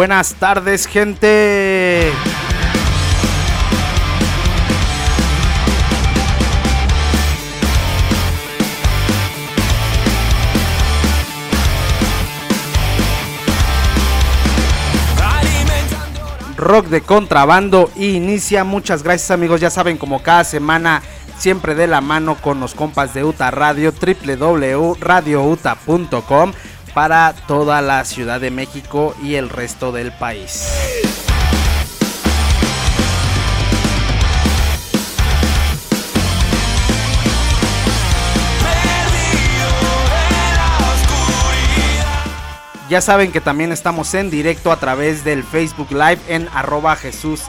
buenas tardes gente. Rock de contrabando inicia. Muchas gracias amigos, ya saben como cada semana siempre de la mano con los compas de UTA Radio, www.radiouta.com para toda la Ciudad de México y el resto del país. Ya saben que también estamos en directo a través del Facebook Live en arroba Jesús.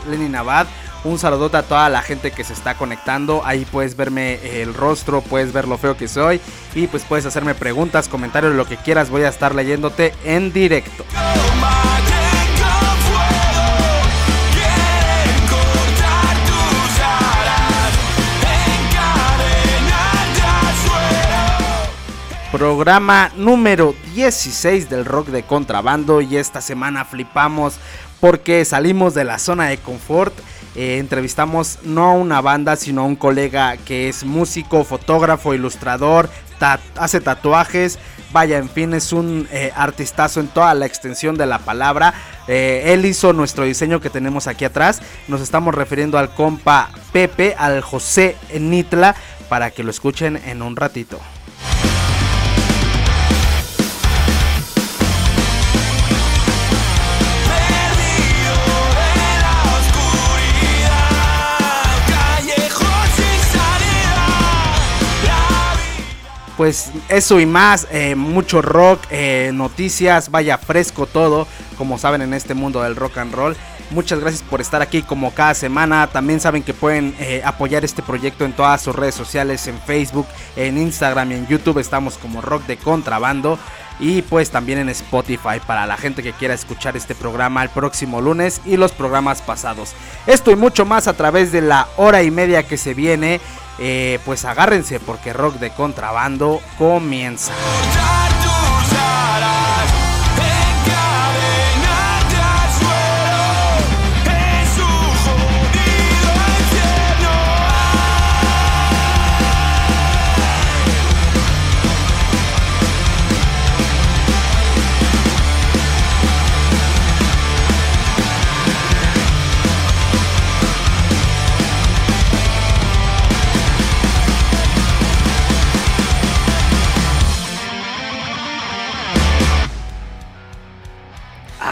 Un saludote a toda la gente que se está conectando. Ahí puedes verme el rostro, puedes ver lo feo que soy. Y pues puedes hacerme preguntas, comentarios, lo que quieras. Voy a estar leyéndote en directo. Programa número 16 del rock de contrabando y esta semana flipamos porque salimos de la zona de confort. Eh, entrevistamos no a una banda sino a un colega que es músico, fotógrafo, ilustrador, hace tatuajes. Vaya, en fin, es un eh, artistazo en toda la extensión de la palabra. Eh, él hizo nuestro diseño que tenemos aquí atrás. Nos estamos refiriendo al compa Pepe, al José Nitla, para que lo escuchen en un ratito. Pues eso y más, eh, mucho rock, eh, noticias, vaya fresco todo, como saben en este mundo del rock and roll. Muchas gracias por estar aquí como cada semana. También saben que pueden eh, apoyar este proyecto en todas sus redes sociales, en Facebook, en Instagram y en YouTube. Estamos como Rock de Contrabando. Y pues también en Spotify para la gente que quiera escuchar este programa el próximo lunes y los programas pasados. Esto y mucho más a través de la hora y media que se viene. Eh, pues agárrense porque rock de contrabando comienza.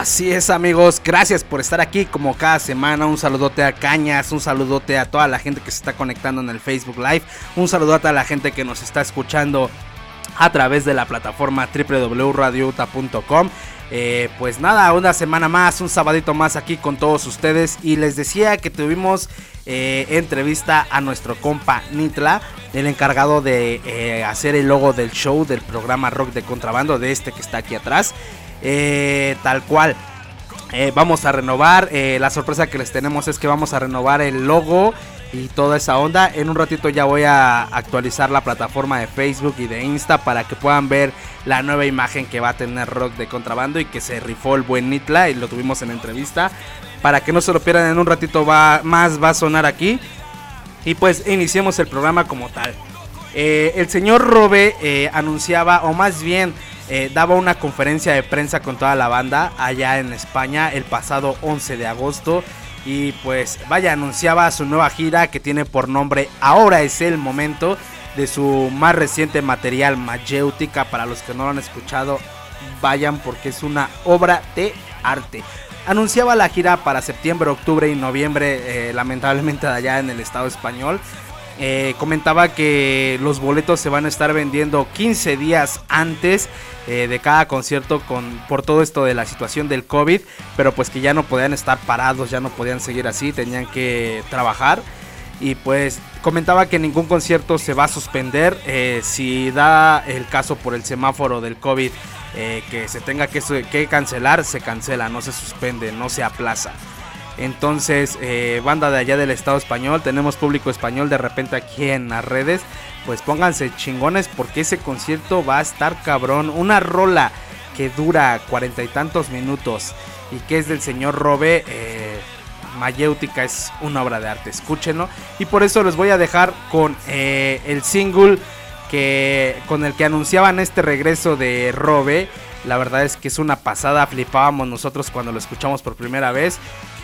Así es amigos, gracias por estar aquí como cada semana, un saludote a Cañas, un saludote a toda la gente que se está conectando en el Facebook Live, un saludote a la gente que nos está escuchando a través de la plataforma www.radiouta.com. Eh, pues nada, una semana más, un sabadito más aquí con todos ustedes y les decía que tuvimos eh, entrevista a nuestro compa Nitla, el encargado de eh, hacer el logo del show del programa Rock de Contrabando, de este que está aquí atrás. Eh, tal cual. Eh, vamos a renovar. Eh, la sorpresa que les tenemos es que vamos a renovar el logo y toda esa onda. En un ratito ya voy a actualizar la plataforma de Facebook y de Insta para que puedan ver la nueva imagen que va a tener Rock de contrabando y que se rifó el buen Nitla y lo tuvimos en entrevista. Para que no se lo pierdan en un ratito va, más va a sonar aquí. Y pues iniciemos el programa como tal. el señor Robe anunciaba, o más bien eh, daba una conferencia de prensa con toda la banda allá en España el pasado 11 de agosto. Y pues vaya, anunciaba su nueva gira que tiene por nombre Ahora es el momento de su más reciente material Mayéutica. Para los que no lo han escuchado, vayan porque es una obra de arte. Anunciaba la gira para septiembre, octubre y noviembre, eh, lamentablemente allá en el estado español. Eh, comentaba que los boletos se van a estar vendiendo 15 días antes eh, de cada concierto con, por todo esto de la situación del COVID, pero pues que ya no podían estar parados, ya no podían seguir así, tenían que trabajar. Y pues comentaba que ningún concierto se va a suspender eh, si da el caso por el semáforo del COVID que se tenga que, que cancelar, se cancela, no se suspende, no se aplaza. Entonces, eh, banda de allá del Estado español, tenemos público español de repente aquí en las redes. Pues pónganse chingones porque ese concierto va a estar cabrón. Una rola que dura cuarenta y tantos minutos y que es del señor Robe, eh, Mayéutica es una obra de arte, escúchenlo. Y por eso les voy a dejar con eh, el single que, con el que anunciaban este regreso de Robe. La verdad es que es una pasada, flipábamos nosotros cuando lo escuchamos por primera vez.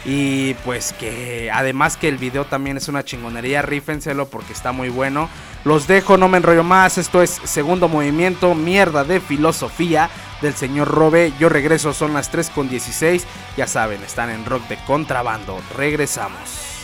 Y pues que además que el video también es una chingonería, rífenselo porque está muy bueno. Los dejo, no me enrollo más. Esto es segundo movimiento, mierda de filosofía del señor Robe. Yo regreso, son las 3 con 16. Ya saben, están en rock de contrabando. Regresamos.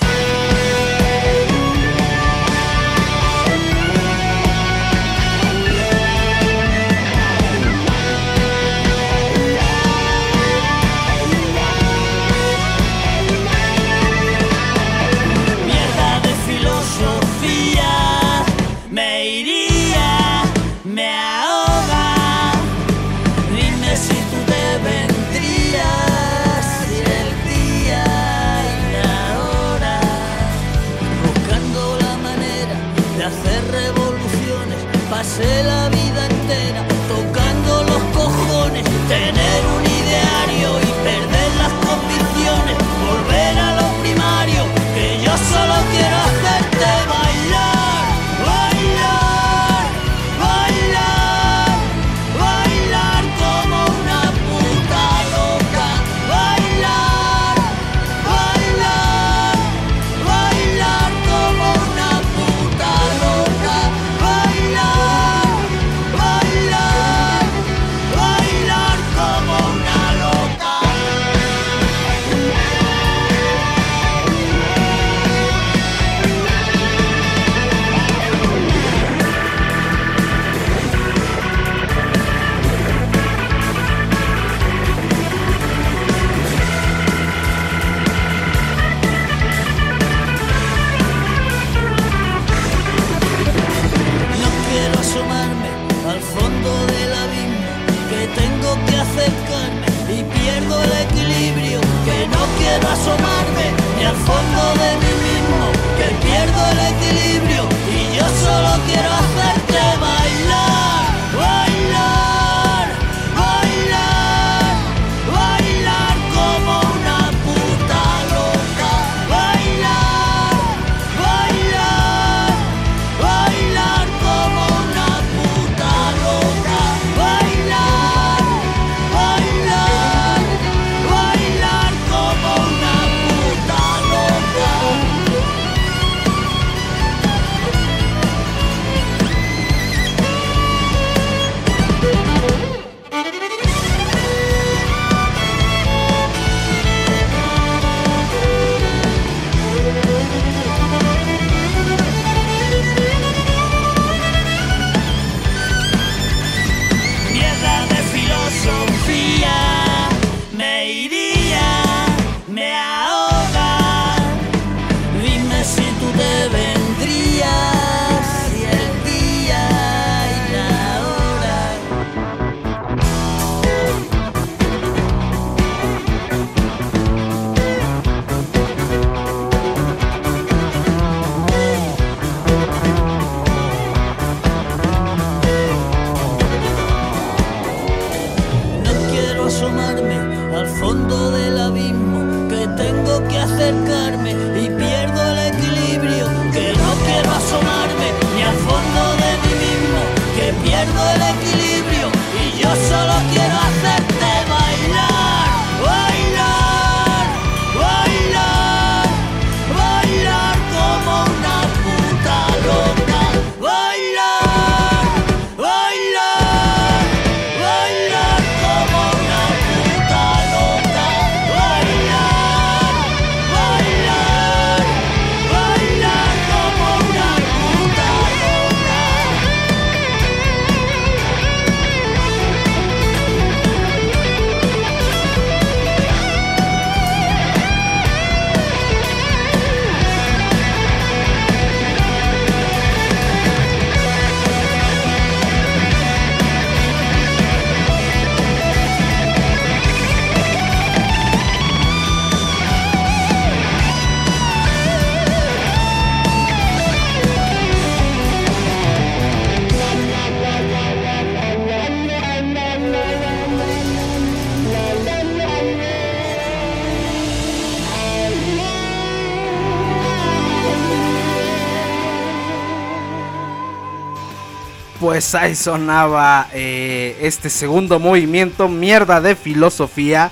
Pues ahí sonaba eh, este segundo movimiento, mierda de filosofía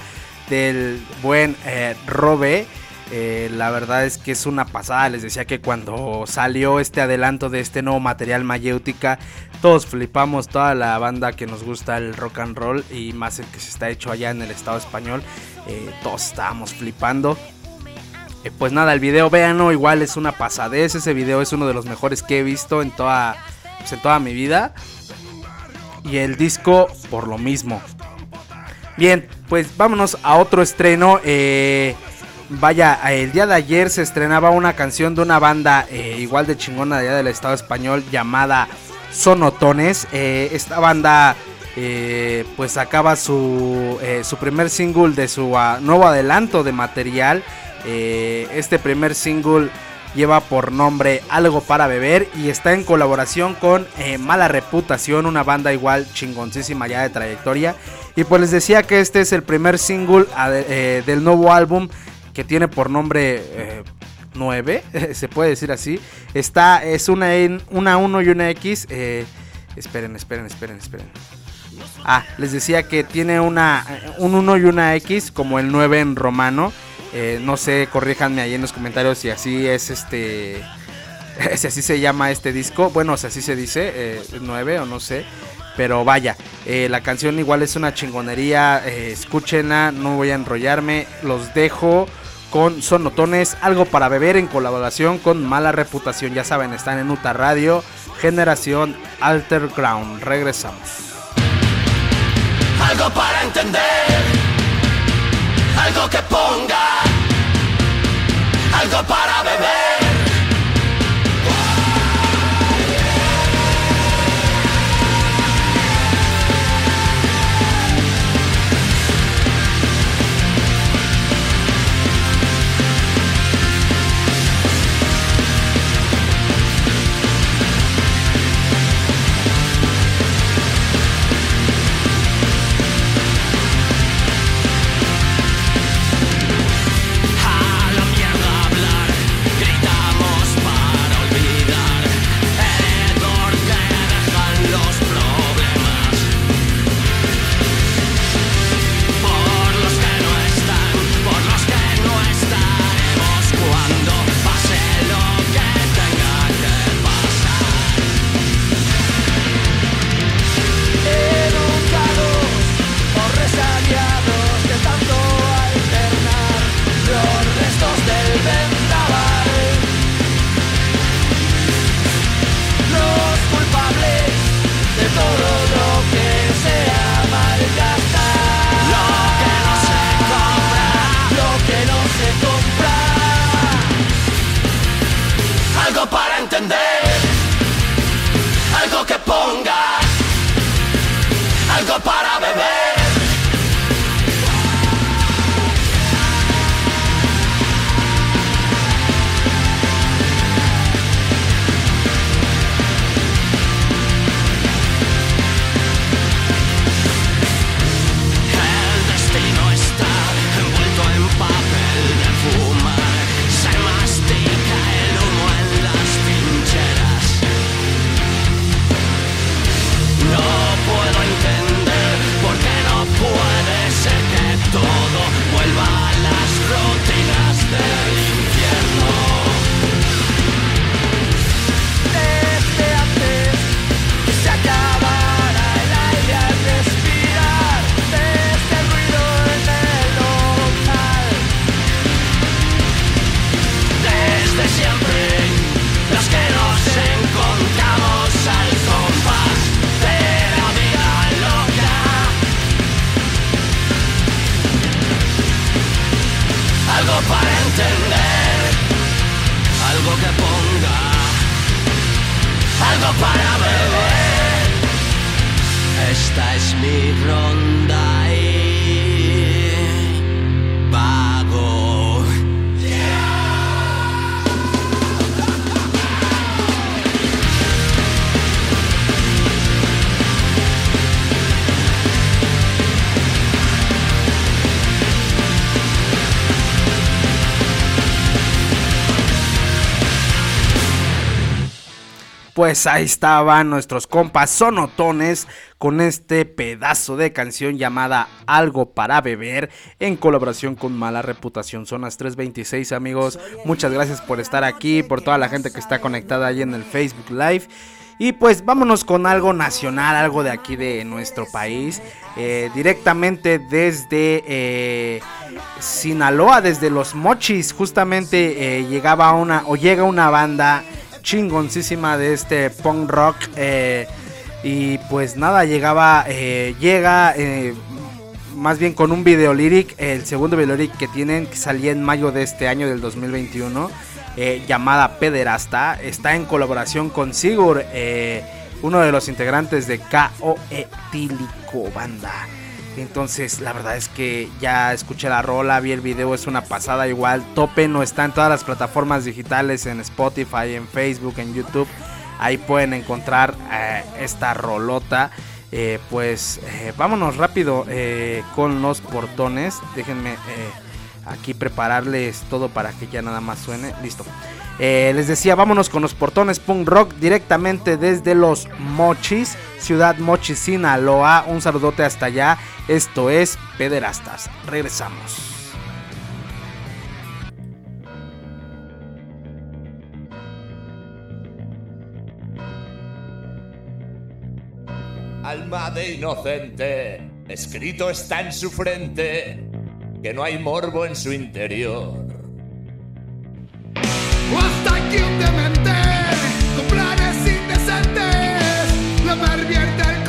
del buen eh, Robe. Eh, la verdad es que es una pasada. Les decía que cuando salió este adelanto de este nuevo material Mayéutica, todos flipamos, toda la banda que nos gusta el rock and roll y más el que se está hecho allá en el Estado español, todos estábamos flipando. pues nada, el video, véanlo, igual es una pasadez. Ese video es uno de los mejores que he visto en toda pues, en toda mi vida. Y el disco por lo mismo. Bien, pues vámonos a otro estreno. Eh, vaya, el día de ayer se estrenaba una canción de una banda eh, igual de chingona de allá del Estado español llamada Sonotones. Eh, esta banda pues acaba su, su primer single de su ah, nuevo adelanto de material. este primer single lleva por nombre Algo para Beber y está en colaboración con eh, Mala Reputación, una banda igual chingoncísima ya de trayectoria. Y pues les decía que este es el primer single eh, del nuevo álbum que tiene por nombre 9, eh, se puede decir así. Está, es una, una 1 y una X. esperen, esperen, esperen, esperen. Ah, les decía que tiene una, un 1 y una X como el 9 en romano. Eh, no sé, corríjanme ahí en los comentarios si así es este. Si así se llama este disco. Bueno, si así se dice, eh, 9 o no sé. Pero vaya, eh, la canción igual es una chingonería. Eh, escúchenla, no voy a enrollarme. Los dejo con Sonotones, algo para beber en colaboración con Mala Reputación. Ya saben, están en Uta Radio, Generación Alterground. Regresamos. Algo para entender algo que ponga, algo para beber. algo para entender, algo que ponga. Pues ahí estaban nuestros compas sonotones con este pedazo de canción llamada Algo para beber en colaboración con Mala Reputación Zonas 326 amigos. Muchas gracias por estar aquí, por toda la gente que está conectada ahí en el Facebook Live. Y pues vámonos con algo nacional, algo de aquí de nuestro país. Eh, directamente desde eh, Sinaloa, desde los Mochis. Justamente eh, llegaba una o llega una banda chingoncísima de este punk rock. y pues nada, llegaba, llega más bien con un video lyric, el segundo video lyric que tienen, que salía en mayo de este año del 2021 eh, llamada Pederasta. Está en colaboración con Sigur, eh, uno de los integrantes de KO Etílico Banda. Entonces, la verdad es que ya escuché la rola, vi el video, es una pasada igual. Tope no está en todas las plataformas digitales, en Spotify, en Facebook, en YouTube. Ahí pueden encontrar eh, esta rolota. pues vámonos rápido con los portones. Déjenme aquí prepararles todo para que ya nada más suene. Listo. Eh, les decía, vámonos con los portones punk rock directamente desde los Mochis, ciudad Mochis, Sinaloa. Un saludote hasta allá. Esto es Pederastas. Regresamos. Alma de inocente, escrito está en su frente que no hay morbo en su interior. Hasta que un demente, con planes indecentes, la pervierte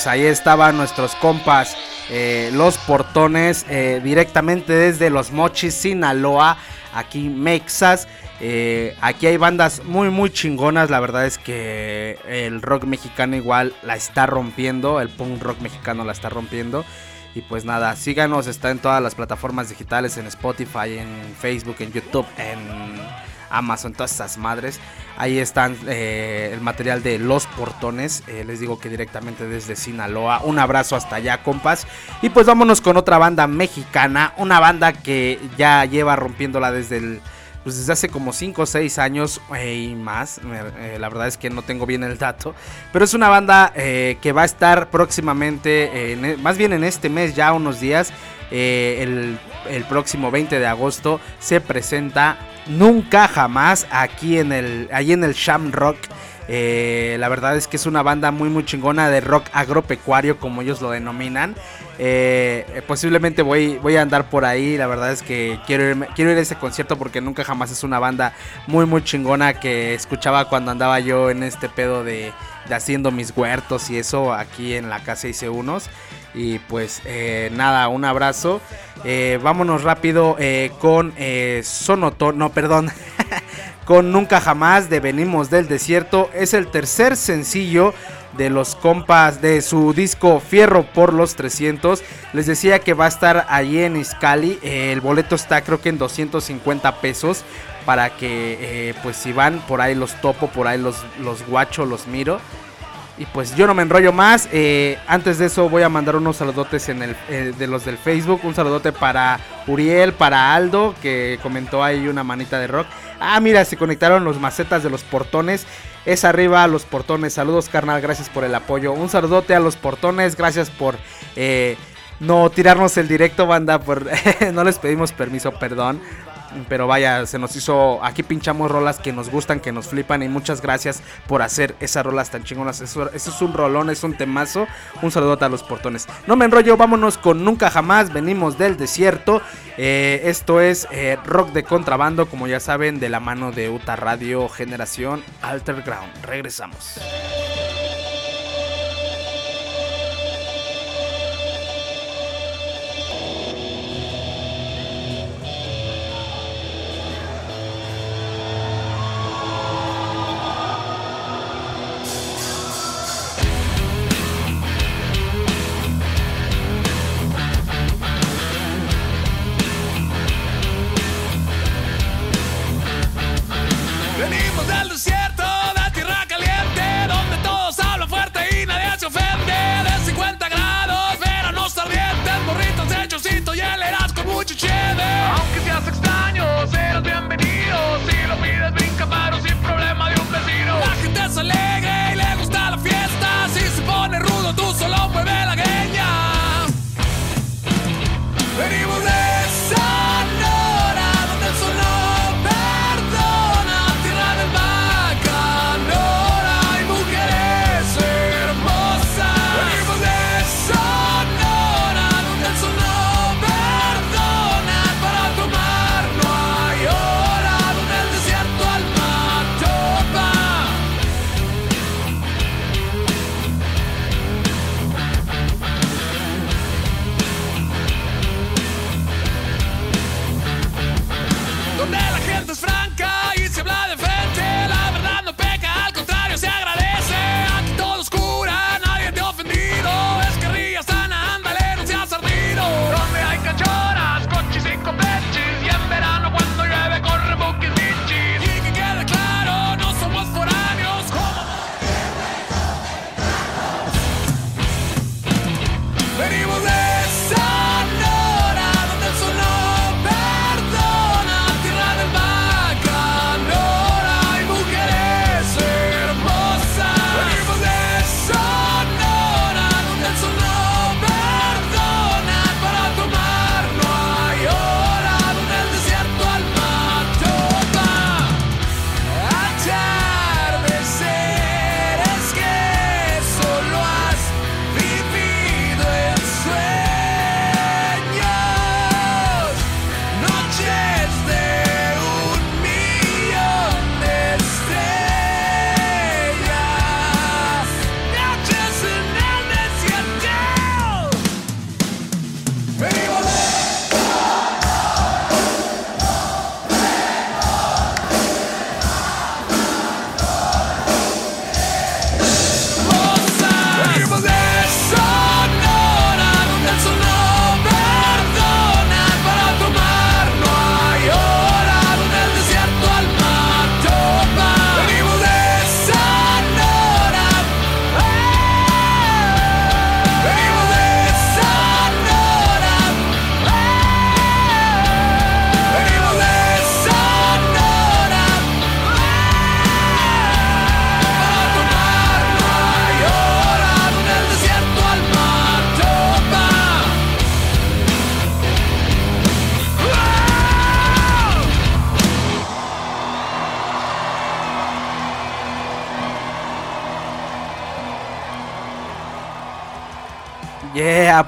pues ahí estaban nuestros compas, eh, los portones, eh, directamente desde Los Mochis, Sinaloa, aquí Mexas. Eh, aquí hay bandas muy muy chingonas, la verdad es que el rock mexicano igual la está rompiendo, el punk rock mexicano la está rompiendo. Y pues nada, síganos, está en todas las plataformas digitales, en Spotify, en Facebook, en YouTube, en Amazon, todas esas madres. Ahí están eh, el material de Los Portones. eh, les digo que directamente desde Sinaloa. Un abrazo hasta allá, compas. Y pues vámonos con otra banda mexicana. Una banda que ya lleva rompiéndola desde el. Pues desde hace como 5 o 6 años eh, y más. La verdad es que no tengo bien el dato. Pero es una banda que va a estar próximamente, en e- más bien en este mes, ya unos días. el, el próximo 20 de agosto se presenta Nunca Jamás aquí en el, ahí en el Sham Rock. Eh, la verdad es que es una banda muy muy chingona de rock agropecuario como ellos lo denominan. Eh, eh, posiblemente voy, voy a andar por ahí. La verdad es que quiero, quiero ir a ese concierto porque nunca jamás es una banda muy muy chingona que escuchaba cuando andaba yo en este pedo de, haciendo mis huertos y eso. Aquí en la casa hice unos. Y pues eh, nada, un abrazo. Vámonos rápido con Sonoto, no, perdón. con Nunca Jamás de Venimos del Desierto. Es el tercer sencillo de los compas de su disco Fierro por los 300. Les decía que va a estar allí en Iscali. Eh, el boleto está creo que en 250 pesos. Para que eh, pues si van por ahí los topo, por ahí los, los guacho, los miro. Y pues yo no me enrollo más. eh, antes de eso voy a mandar unos saludotes en el, de los del Facebook. Un saludote para Uriel, para Aldo, que comentó ahí una manita de rock. Ah, mira, se conectaron los macetas de los portones. Es arriba los portones. Saludos, carnal. Gracias por el apoyo. Un saludote a los portones. Gracias por eh, no tirarnos el directo, banda. Por no les pedimos permiso, perdón. Pero vaya, se nos hizo. Aquí pinchamos rolas que nos gustan, que nos flipan. Y muchas gracias por hacer esas rolas tan chingonas. Eso, es un rolón, es un temazo. Un saludote a los portones. No me enrollo, vámonos con Nunca Jamás. Venimos del desierto. Eh, esto es eh, rock de contrabando, como ya saben, de la mano de Uta Radio Generación Alterground. Regresamos.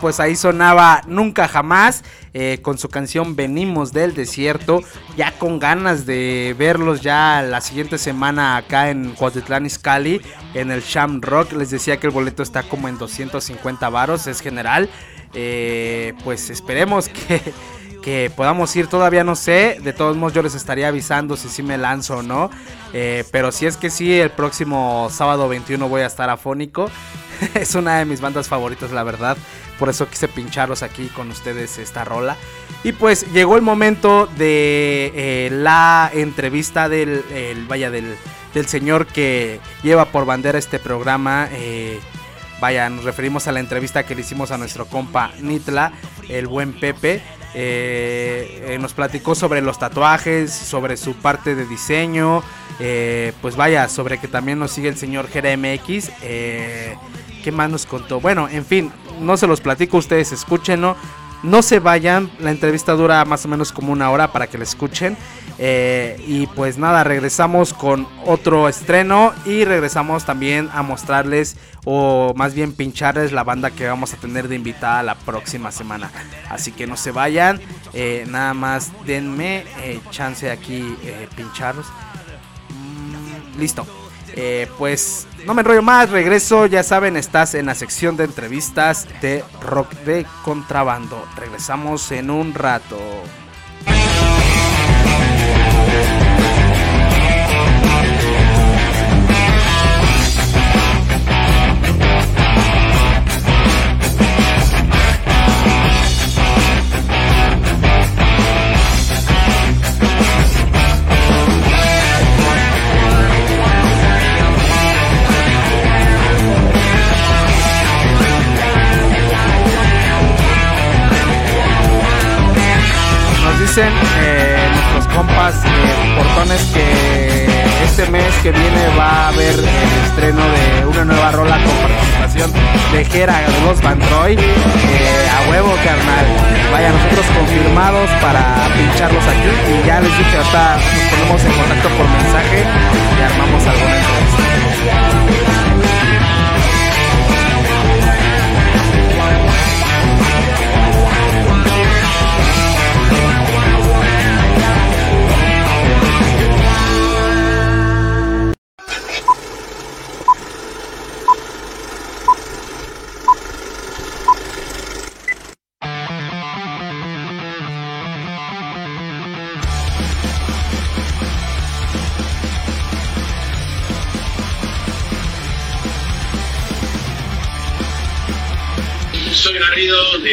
Pues ahí sonaba Nunca Jamás eh, con su canción Venimos del Desierto. Ya con ganas de verlos ya la siguiente semana acá en Cuautitlán Izcalli, en el Sham Rock. Les decía que el boleto está como en 250 varos, es general. Eh, pues esperemos que, que podamos ir, todavía no sé. De todos modos, yo les estaría avisando si sí me lanzo o no. Eh, pero si es que sí, el próximo sábado 21 voy a estar afónico. es una de mis bandas favoritas, la verdad. Por eso quise pincharlos aquí con ustedes esta rola. Y pues llegó el momento de eh, la entrevista del, el- vaya, del, del señor que lleva por bandera este programa. eh, vaya, nos referimos a la entrevista que le hicimos a nuestro compa Nitla, el buen Pepe. Eh, eh, nos platicó sobre los tatuajes, sobre su parte de diseño. eh, pues vaya, sobre que también nos sigue el señor GRMX. ¿Qué más nos contó? Bueno, en fin, no se los platico, ustedes escúchenlo. No se vayan, la entrevista dura más o menos como una hora para que la escuchen. Eh, y pues nada, regresamos con otro estreno y regresamos también a mostrarles o más bien pincharles la banda que vamos a tener de invitada la próxima semana. Así que no se vayan, eh, nada más denme eh, chance aquí pincharlos. Mm, listo. Pues no me enrollo más, regreso, ya saben, estás en la sección de entrevistas de rock de contrabando. Regresamos en un rato. Dicen eh, nuestros compas eh, portones que este mes que viene va a haber el estreno de una nueva rola con participación de Jera los Bandroid. Eh, a huevo, carnal. Vaya, nosotros confirmados para pincharlos aquí. Y ya les dije, hasta nos ponemos en contacto por mensaje y armamos alguna entrevista.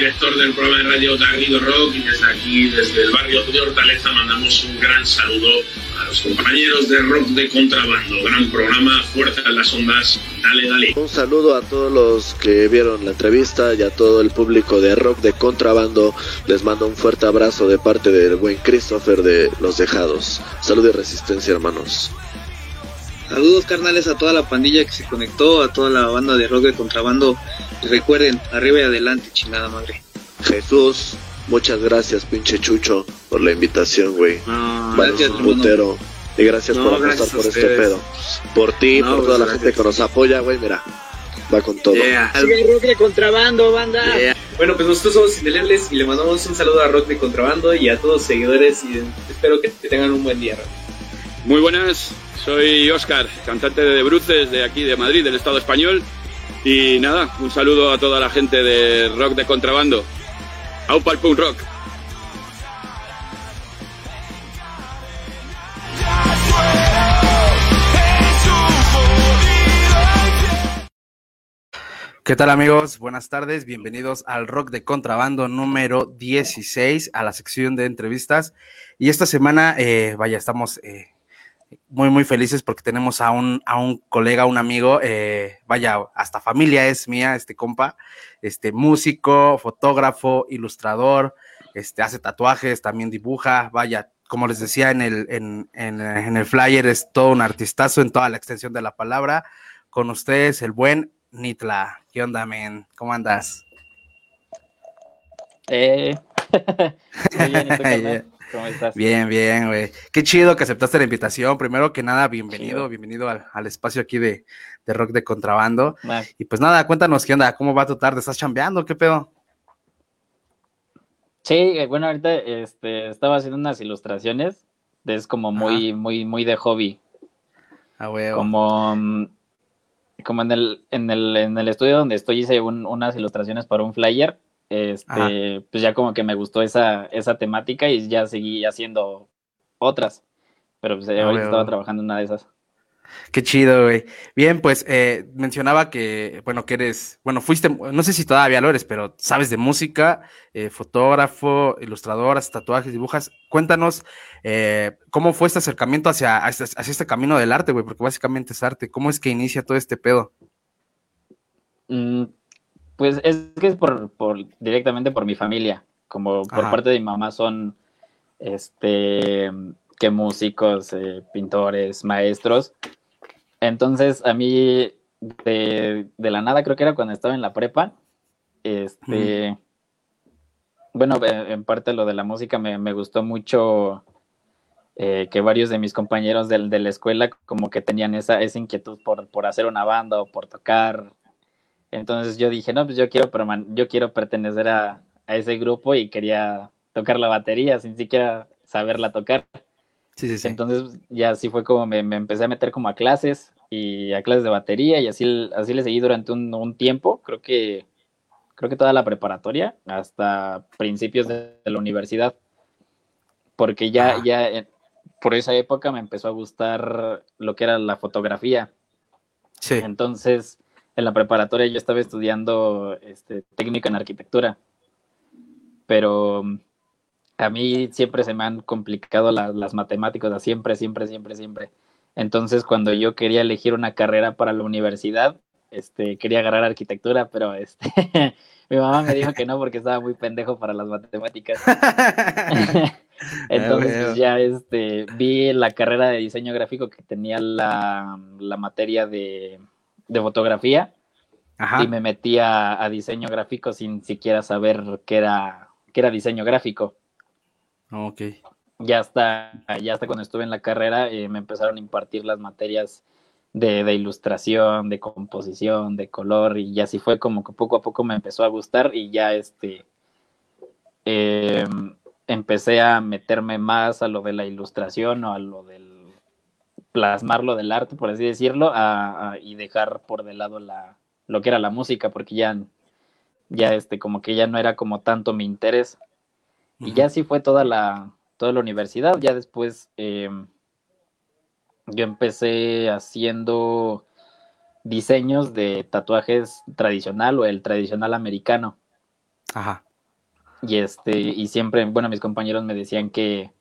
Director del programa de radio Garrido Rock y desde aquí, desde el barrio de Hortaleza, mandamos un gran saludo a los compañeros de Rock de Contrabando. Gran programa, fuerza en las ondas, dale, dale. Un saludo a todos los que vieron la entrevista y a todo el público de Rock de Contrabando. Les mando un fuerte abrazo de parte del buen Christopher de Los Dejados. Salud y resistencia, hermanos. Saludos carnales a toda la pandilla que se conectó, a toda la banda de rock de contrabando. Y recuerden, arriba y adelante, chingada madre. Jesús, muchas gracias, pinche Chucho, por la invitación, güey. No, Vale, gracias, un hermano. putero. Y gracias No, por apostar por este pedo. Por ti, No, por pues, toda la gracias. gente que nos apoya, güey, mira. Va con todo. Yeah. rock de contrabando, banda. Yeah. Bueno, pues nosotros somos Indelebles y le mandamos un saludo a Rock de Contrabando y a todos los seguidores y espero que tengan un buen día. Rock. Muy buenas, soy Óscar, cantante de Bruces de aquí de Madrid, del Estado español. Y nada, un saludo a toda la gente de rock de contrabando. Aupa el punk rock. ¿Qué tal amigos? Buenas tardes, bienvenidos al Rock de Contrabando número 16, a la sección de entrevistas. Y esta semana, eh, vaya, estamos eh, muy, muy felices porque tenemos a un, a un colega, un amigo, eh, vaya, hasta familia es mía, este compa, este músico, fotógrafo, ilustrador, este, hace tatuajes, también dibuja, vaya, como les decía en el, en, en, en el flyer, es todo un artistazo en toda la extensión de la palabra. Con ustedes, el buen Nitla. ¿Qué onda, men? ¿Cómo andas? Eh. Muy bien, ¿Cómo estás? Bien, bien, güey. Qué chido que aceptaste la invitación. Primero que nada, bienvenido, Chido. bienvenido al, al espacio aquí de, de Rock de Contrabando. Y pues nada, cuéntanos qué onda, cómo va tu tarde, ¿estás chambeando? ¿Qué pedo? Sí, eh, bueno, ahorita este, estaba haciendo unas ilustraciones. Es como muy, muy, muy de hobby. Ah, güey. Como, mm, como en el, en el, en el estudio donde estoy hice un- unas ilustraciones para un flyer. Ajá. Este, pues ya como que me gustó esa, esa temática y ya seguí haciendo otras. Pero pues, eh, Ah, ahorita güey, estaba trabajando en una de esas. Qué chido, güey. Bien, pues eh, mencionaba que, bueno, que eres, bueno, fuiste, no sé si todavía lo eres, pero sabes de música, eh, fotógrafo, ilustrador, haces tatuajes, dibujas. Cuéntanos eh, cómo fue este acercamiento hacia, hacia, hacia este camino del arte, güey, porque básicamente es arte. ¿Cómo es que inicia todo este pedo? Pues es que es por, por directamente por mi familia, como por Ajá. parte de mi mamá son este que músicos, eh, pintores, maestros. Entonces a mí de, de la nada creo que era cuando estaba en la prepa, este bueno, en parte lo de la música me, me gustó mucho eh, que varios de mis compañeros del- de, la escuela como que tenían esa, esa inquietud por, por hacer una banda o por tocar. Entonces yo dije, no, pues yo quiero, yo quiero pertenecer a, a ese grupo y quería tocar la batería sin siquiera saberla tocar. Sí, sí, sí. Entonces ya así fue como me, me empecé a meter como a clases y a clases de batería y así, así le seguí durante un, un tiempo, creo que, creo que toda la preparatoria hasta principios de, de la universidad, porque ya, Ajá. ya eh, por esa época me empezó a gustar lo que era la fotografía. sí. Entonces, en la preparatoria yo estaba estudiando este, técnica en arquitectura, pero mm, a mí siempre se me han complicado la- las matemáticas, o sea, siempre, siempre, siempre, siempre. Entonces, cuando yo quería elegir una carrera para la universidad, este, quería agarrar arquitectura, pero este, mi mamá me dijo que no porque estaba muy pendejo para las matemáticas. Entonces, veo. pues, ya este, vi la carrera de diseño gráfico que tenía la, la materia de, de fotografía Ajá. y me metí a, a diseño gráfico sin siquiera saber qué era, qué era diseño gráfico. Ok. Ya hasta, ya hasta cuando estuve en la carrera eh, me empezaron a impartir las materias de, de ilustración, de composición, de color y así fue como que poco a poco me empezó a gustar y ya este eh, empecé a meterme más a lo de la ilustración o a lo del plasmarlo del arte, por así decirlo, a- a- y dejar por de lado la, lo que era la música, porque ya, ya este, como que ya no era como tanto mi interés. Y ya así fue toda la, toda la universidad. Ya después eh, yo empecé haciendo diseños de tatuajes tradicional o el tradicional americano. Ajá. Y este, y siempre, bueno, mis compañeros me decían que,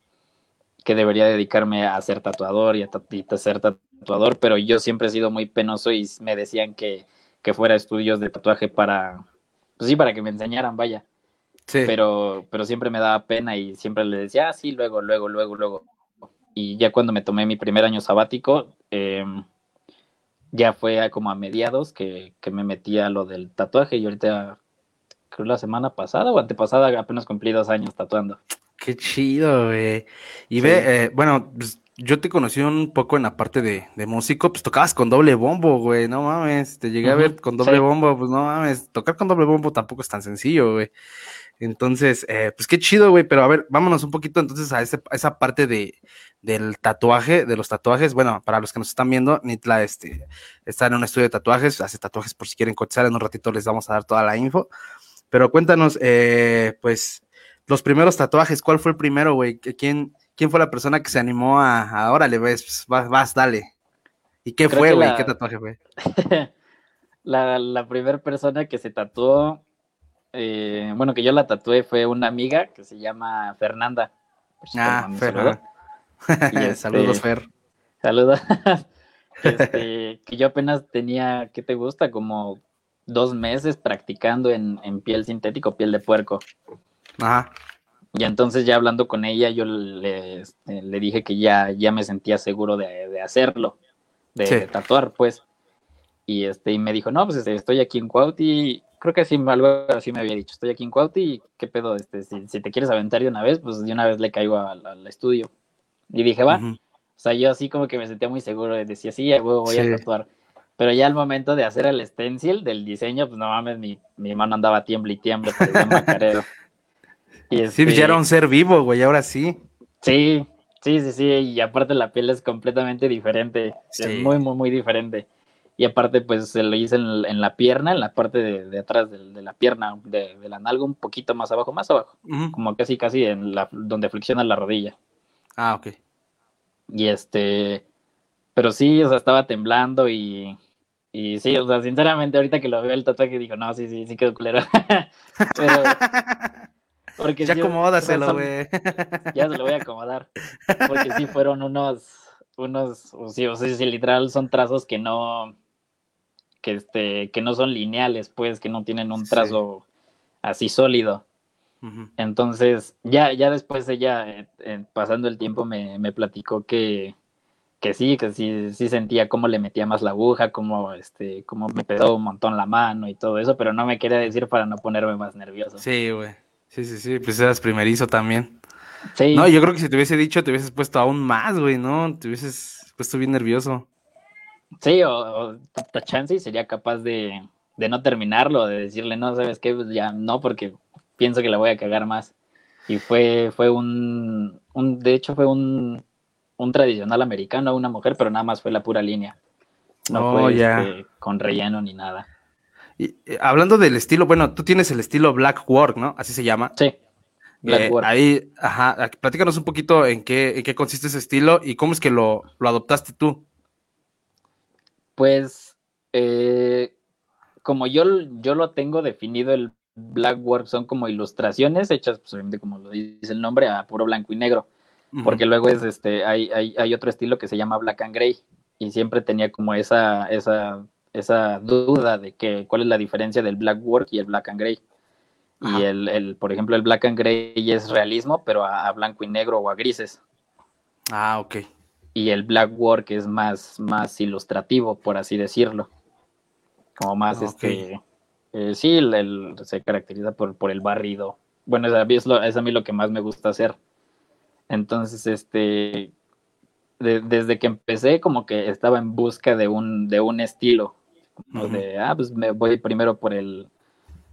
que debería dedicarme a ser tatuador y a, ta- y a ser tatuador, pero yo siempre he sido muy penoso y me decían que, que fuera a estudios de tatuaje para, pues sí, para que me enseñaran, vaya. Sí. Pero, pero siempre me daba pena y siempre le decía, ah, sí, luego, luego, luego, luego. Y ya cuando me tomé mi primer año sabático, eh, ya fue como a mediados que, que me metí a lo del tatuaje y ahorita, creo la semana pasada o antepasada, apenas cumplí dos años tatuando. Qué chido, güey. Y Sí. ve, eh, bueno, pues, yo te conocí un poco en la parte de, de músico, pues tocabas con doble bombo, güey, no mames, te llegué a ver con doble sí. bombo, pues no mames, tocar con doble bombo tampoco es tan sencillo, güey. Entonces, eh, pues qué chido, güey, pero a ver, vámonos un poquito entonces a, ese- a esa parte de, del tatuaje, de los tatuajes. Bueno, para los que nos están viendo, Nitla este, está en un estudio de tatuajes, hace tatuajes por si quieren cotizar, en un ratito les vamos a dar toda la info. Pero cuéntanos, eh, pues, los primeros tatuajes, ¿cuál fue el primero, güey? ¿Qui- ¿Quién, ¿Quién fue la persona que se animó a, a órale, ves, pues, vas, vas, dale? ¿Y qué Creo fue, güey? la- ¿Qué tatuaje fue? la, la primera persona que se tatuó, eh, bueno, que yo la tatué fue una amiga que se llama Fernanda. Si Ah, Fer, saludo. Este- Saludos, Fer. Saludos. Este, que yo apenas tenía, ¿qué te gusta? Como dos meses practicando en, en piel sintético, piel de puerco. Ajá. Y entonces ya hablando con ella, yo le, este, le dije que ya, ya me sentía seguro de, de hacerlo, de, Sí. de tatuar, pues. Y este, y me dijo, no, pues este, estoy aquí en Cuauti, creo que así, algo así me había dicho, estoy aquí en Cuauti, y qué pedo, este, si, si te quieres aventar de una vez, pues de una vez le caigo al, al estudio. Y dije, va, Ujú. o sea, yo así como que me sentía muy seguro, decía, sí, huevo, voy Sí. a tatuar. Pero ya al momento de hacer el stencil del diseño, pues no mames, mi, mi mano andaba tiemble y tiemble, parecía un macarero. Y Sí, este, ya era un ser vivo, güey, ahora sí. Sí, sí, sí, sí, y aparte la piel es completamente diferente, Sí. es muy, muy, muy diferente. Y aparte, pues se lo hice en, en la pierna, en la parte de, de atrás de, de la pierna, de, de la nalga, un poquito más abajo, más abajo, como casi, casi en la, donde flexiona la rodilla. Ah, ok. Y este, pero sí, o sea, estaba temblando y, y sí, o sea, sinceramente ahorita que lo veo el tatuaje digo, no, sí, sí, sí quedó culero. Pero, porque Ya sí, acomódaselo, güey. Ya se lo voy a acomodar. Porque sí fueron unos, unos, o sí, o sea, sí, literal son trazos que no, que este, que no son lineales, pues, que no tienen un Sí. trazo así sólido. Entonces, ya, ya después ella, eh, eh, pasando el tiempo, me, me platicó que, que sí, que sí, sí sentía cómo le metía más la aguja, cómo, este, cómo me pesó un montón la mano y todo eso, pero no me quería decir para no ponerme más nervioso. Sí, güey. Sí, sí, sí, pues eras primerizo también. Sí, No, yo creo que si te hubiese dicho, te hubieses puesto aún más, güey, ¿no? Te hubieses puesto bien nervioso. sí, o, o t- chance y sería capaz de, de no terminarlo, de decirle, no, ¿sabes qué? Pues ya no, porque pienso que la voy a cagar más. Y fue, fue un, un, de hecho fue un, un tradicional americano, una mujer, pero nada más fue la pura línea. No Oh, fue ya. este, con relleno ni nada. Y, eh, hablando del estilo, bueno, tú tienes el estilo Black Work, ¿no? Así se llama. Sí. Black Eh, Work. ahí, ajá, platícanos un poquito en qué, en qué consiste ese estilo y cómo es que lo, lo adoptaste tú. Pues, eh, como yo, yo lo tengo definido, el Black Work son como ilustraciones hechas, pues, obviamente, como lo dice el nombre, a puro blanco y negro. Porque luego es este, hay, hay, hay otro estilo que se llama Black and Gray. Y siempre tenía como esa, esa, esa duda de que cuál es la diferencia del Black Work y el Black and Gray. Ajá. Y el, el, por ejemplo, el Black and Gray es realismo, pero a, a blanco y negro o a grises. Ah, ok. Y el Black Work es más, más ilustrativo, por así decirlo. Como más, este, eh, sí, el, el- se caracteriza por, por el barrido. Bueno, es a, mí es, lo- es a mí lo que más me gusta hacer. Entonces, este, de- desde que empecé, como que estaba en busca de un, de un estilo. De, ah, pues me voy primero por el,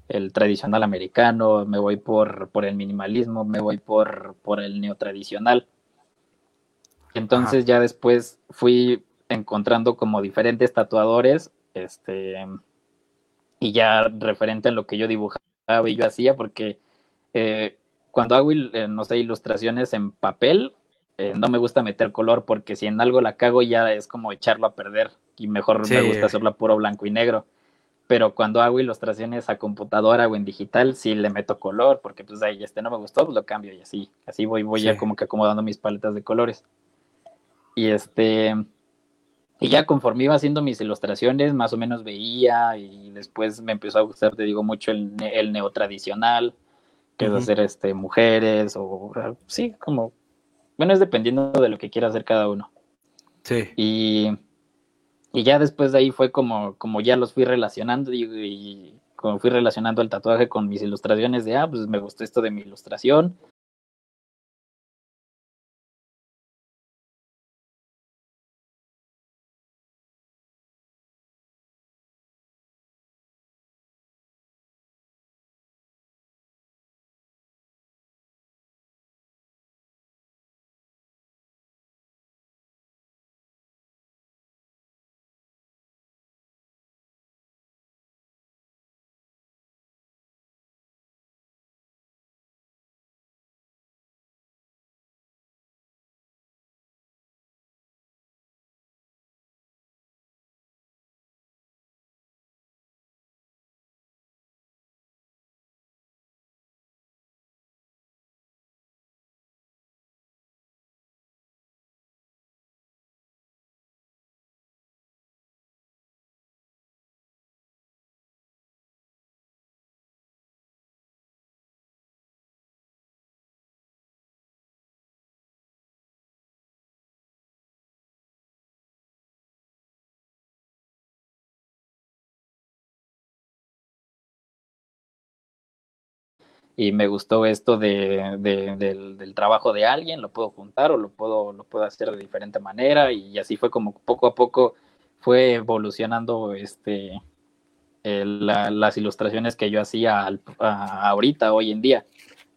el tradicional americano, me voy por, por el minimalismo, me voy por, por el neotradicional. Entonces ya después fui encontrando como diferentes tatuadores, este, y ya referente a lo que yo dibujaba y yo hacía, porque eh, cuando hago, eh, no sé, ilustraciones en papel, eh, no me gusta meter color, porque si en algo la cago ya es como echarlo a perder, y mejor Sí. me gusta hacerlo a puro blanco y negro. pero cuando hago ilustraciones a computadora o en digital, sí le meto color, porque pues ahí este no me gustó, pues lo cambio y así, así voy, voy ya como que acomodando mis paletas de colores. Y este, y ya conforme iba haciendo mis ilustraciones, más o menos veía y después me empezó a gustar, te digo, mucho el, el neotradicional, que es hacer este, mujeres o sí, como, bueno, es dependiendo de lo que quiera hacer cada uno. Sí. Y, y ya después de ahí fue como, como ya los fui relacionando y, y como fui relacionando el tatuaje con mis ilustraciones de, ah, pues me gustó esto de mi ilustración. Y me gustó esto de, de- del, del trabajo de alguien, lo puedo juntar o lo puedo, lo puedo hacer de diferente manera y así fue como poco a poco fue evolucionando este la- las ilustraciones que yo hacía al- a- ahorita, hoy en día,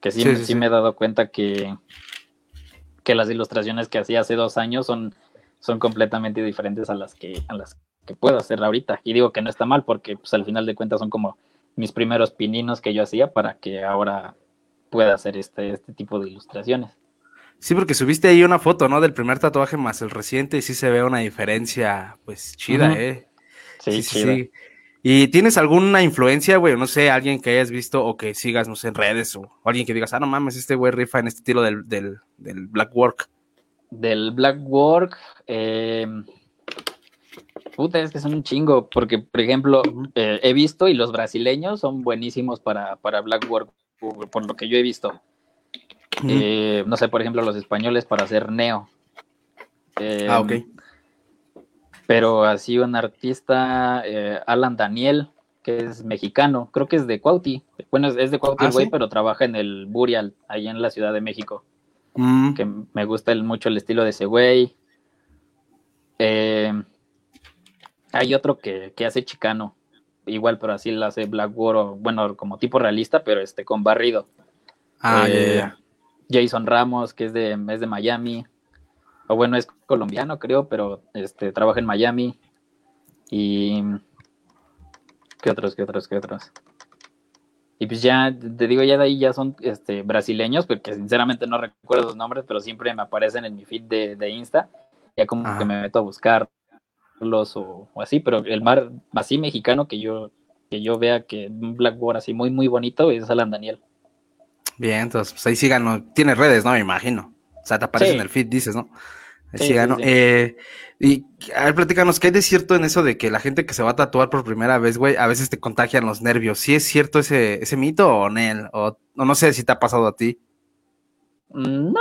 que sí sí. me he dado cuenta que, que las ilustraciones que hacía hace dos años son, son completamente diferentes a las que, a las que puedo hacer ahorita. Y digo que no está mal porque pues, al final de cuentas son como mis primeros pininos que yo hacía para que ahora pueda hacer este, este tipo de ilustraciones. Sí, porque subiste ahí una foto, ¿no? Del primer tatuaje más el reciente y sí se ve una diferencia, pues, chida. ¿eh? Sí, chida. ¿Y tienes alguna influencia, güey? No sé, alguien que hayas visto o que sigas, no sé, en redes o, o alguien que digas, ah, no mames, este güey rifa en este estilo del, del, del Black Work. Del Black Work, eh, puta, es que son un chingo, porque, por ejemplo, eh, he visto y los brasileños son buenísimos para, para Black Work, por, por lo que yo he visto. Eh, no sé, por ejemplo, los españoles para hacer neo. Eh, ah, ok. Pero así un artista, eh, Alan Daniel, que es mexicano, creo que es de Cuauti. Bueno, es, de Cuauti Ah, güey, ¿sí? pero trabaja en el Burial, ahí en la Ciudad de México Mm, que me gusta el- mucho el estilo de ese güey. Eh, hay otro que, que hace chicano, igual, pero así lo hace Black War, bueno, como tipo realista, pero este con barrido. ah, Eh. Jason Ramos, que es de, es de Miami, o bueno, es colombiano, creo, pero este trabaja en Miami. Y. ¿Qué otros, qué otros, qué otros? Y pues ya, te digo, ya de ahí ya son este, brasileños, porque sinceramente no recuerdo los nombres, pero siempre me aparecen en mi feed de, de Insta. Ya como Ajá. que me meto a buscarlos o, o así, pero el mar así mexicano que yo que yo vea que un Blackboard así muy, muy bonito es Alan Daniel. Bien, entonces, pues ahí síganlo. Tienes redes, ¿no? Me imagino. O sea, te aparece Sí. en el feed, dices, ¿no? Ahí Sí, sí, sí. Eh, y a ver, platícanos, ¿qué hay de cierto en eso de que la gente que se va a tatuar por primera vez, güey, a veces te contagian los nervios? ¿Sí es cierto ese, ese mito o Nel? O, o no sé si te ha pasado a ti. Mm, No,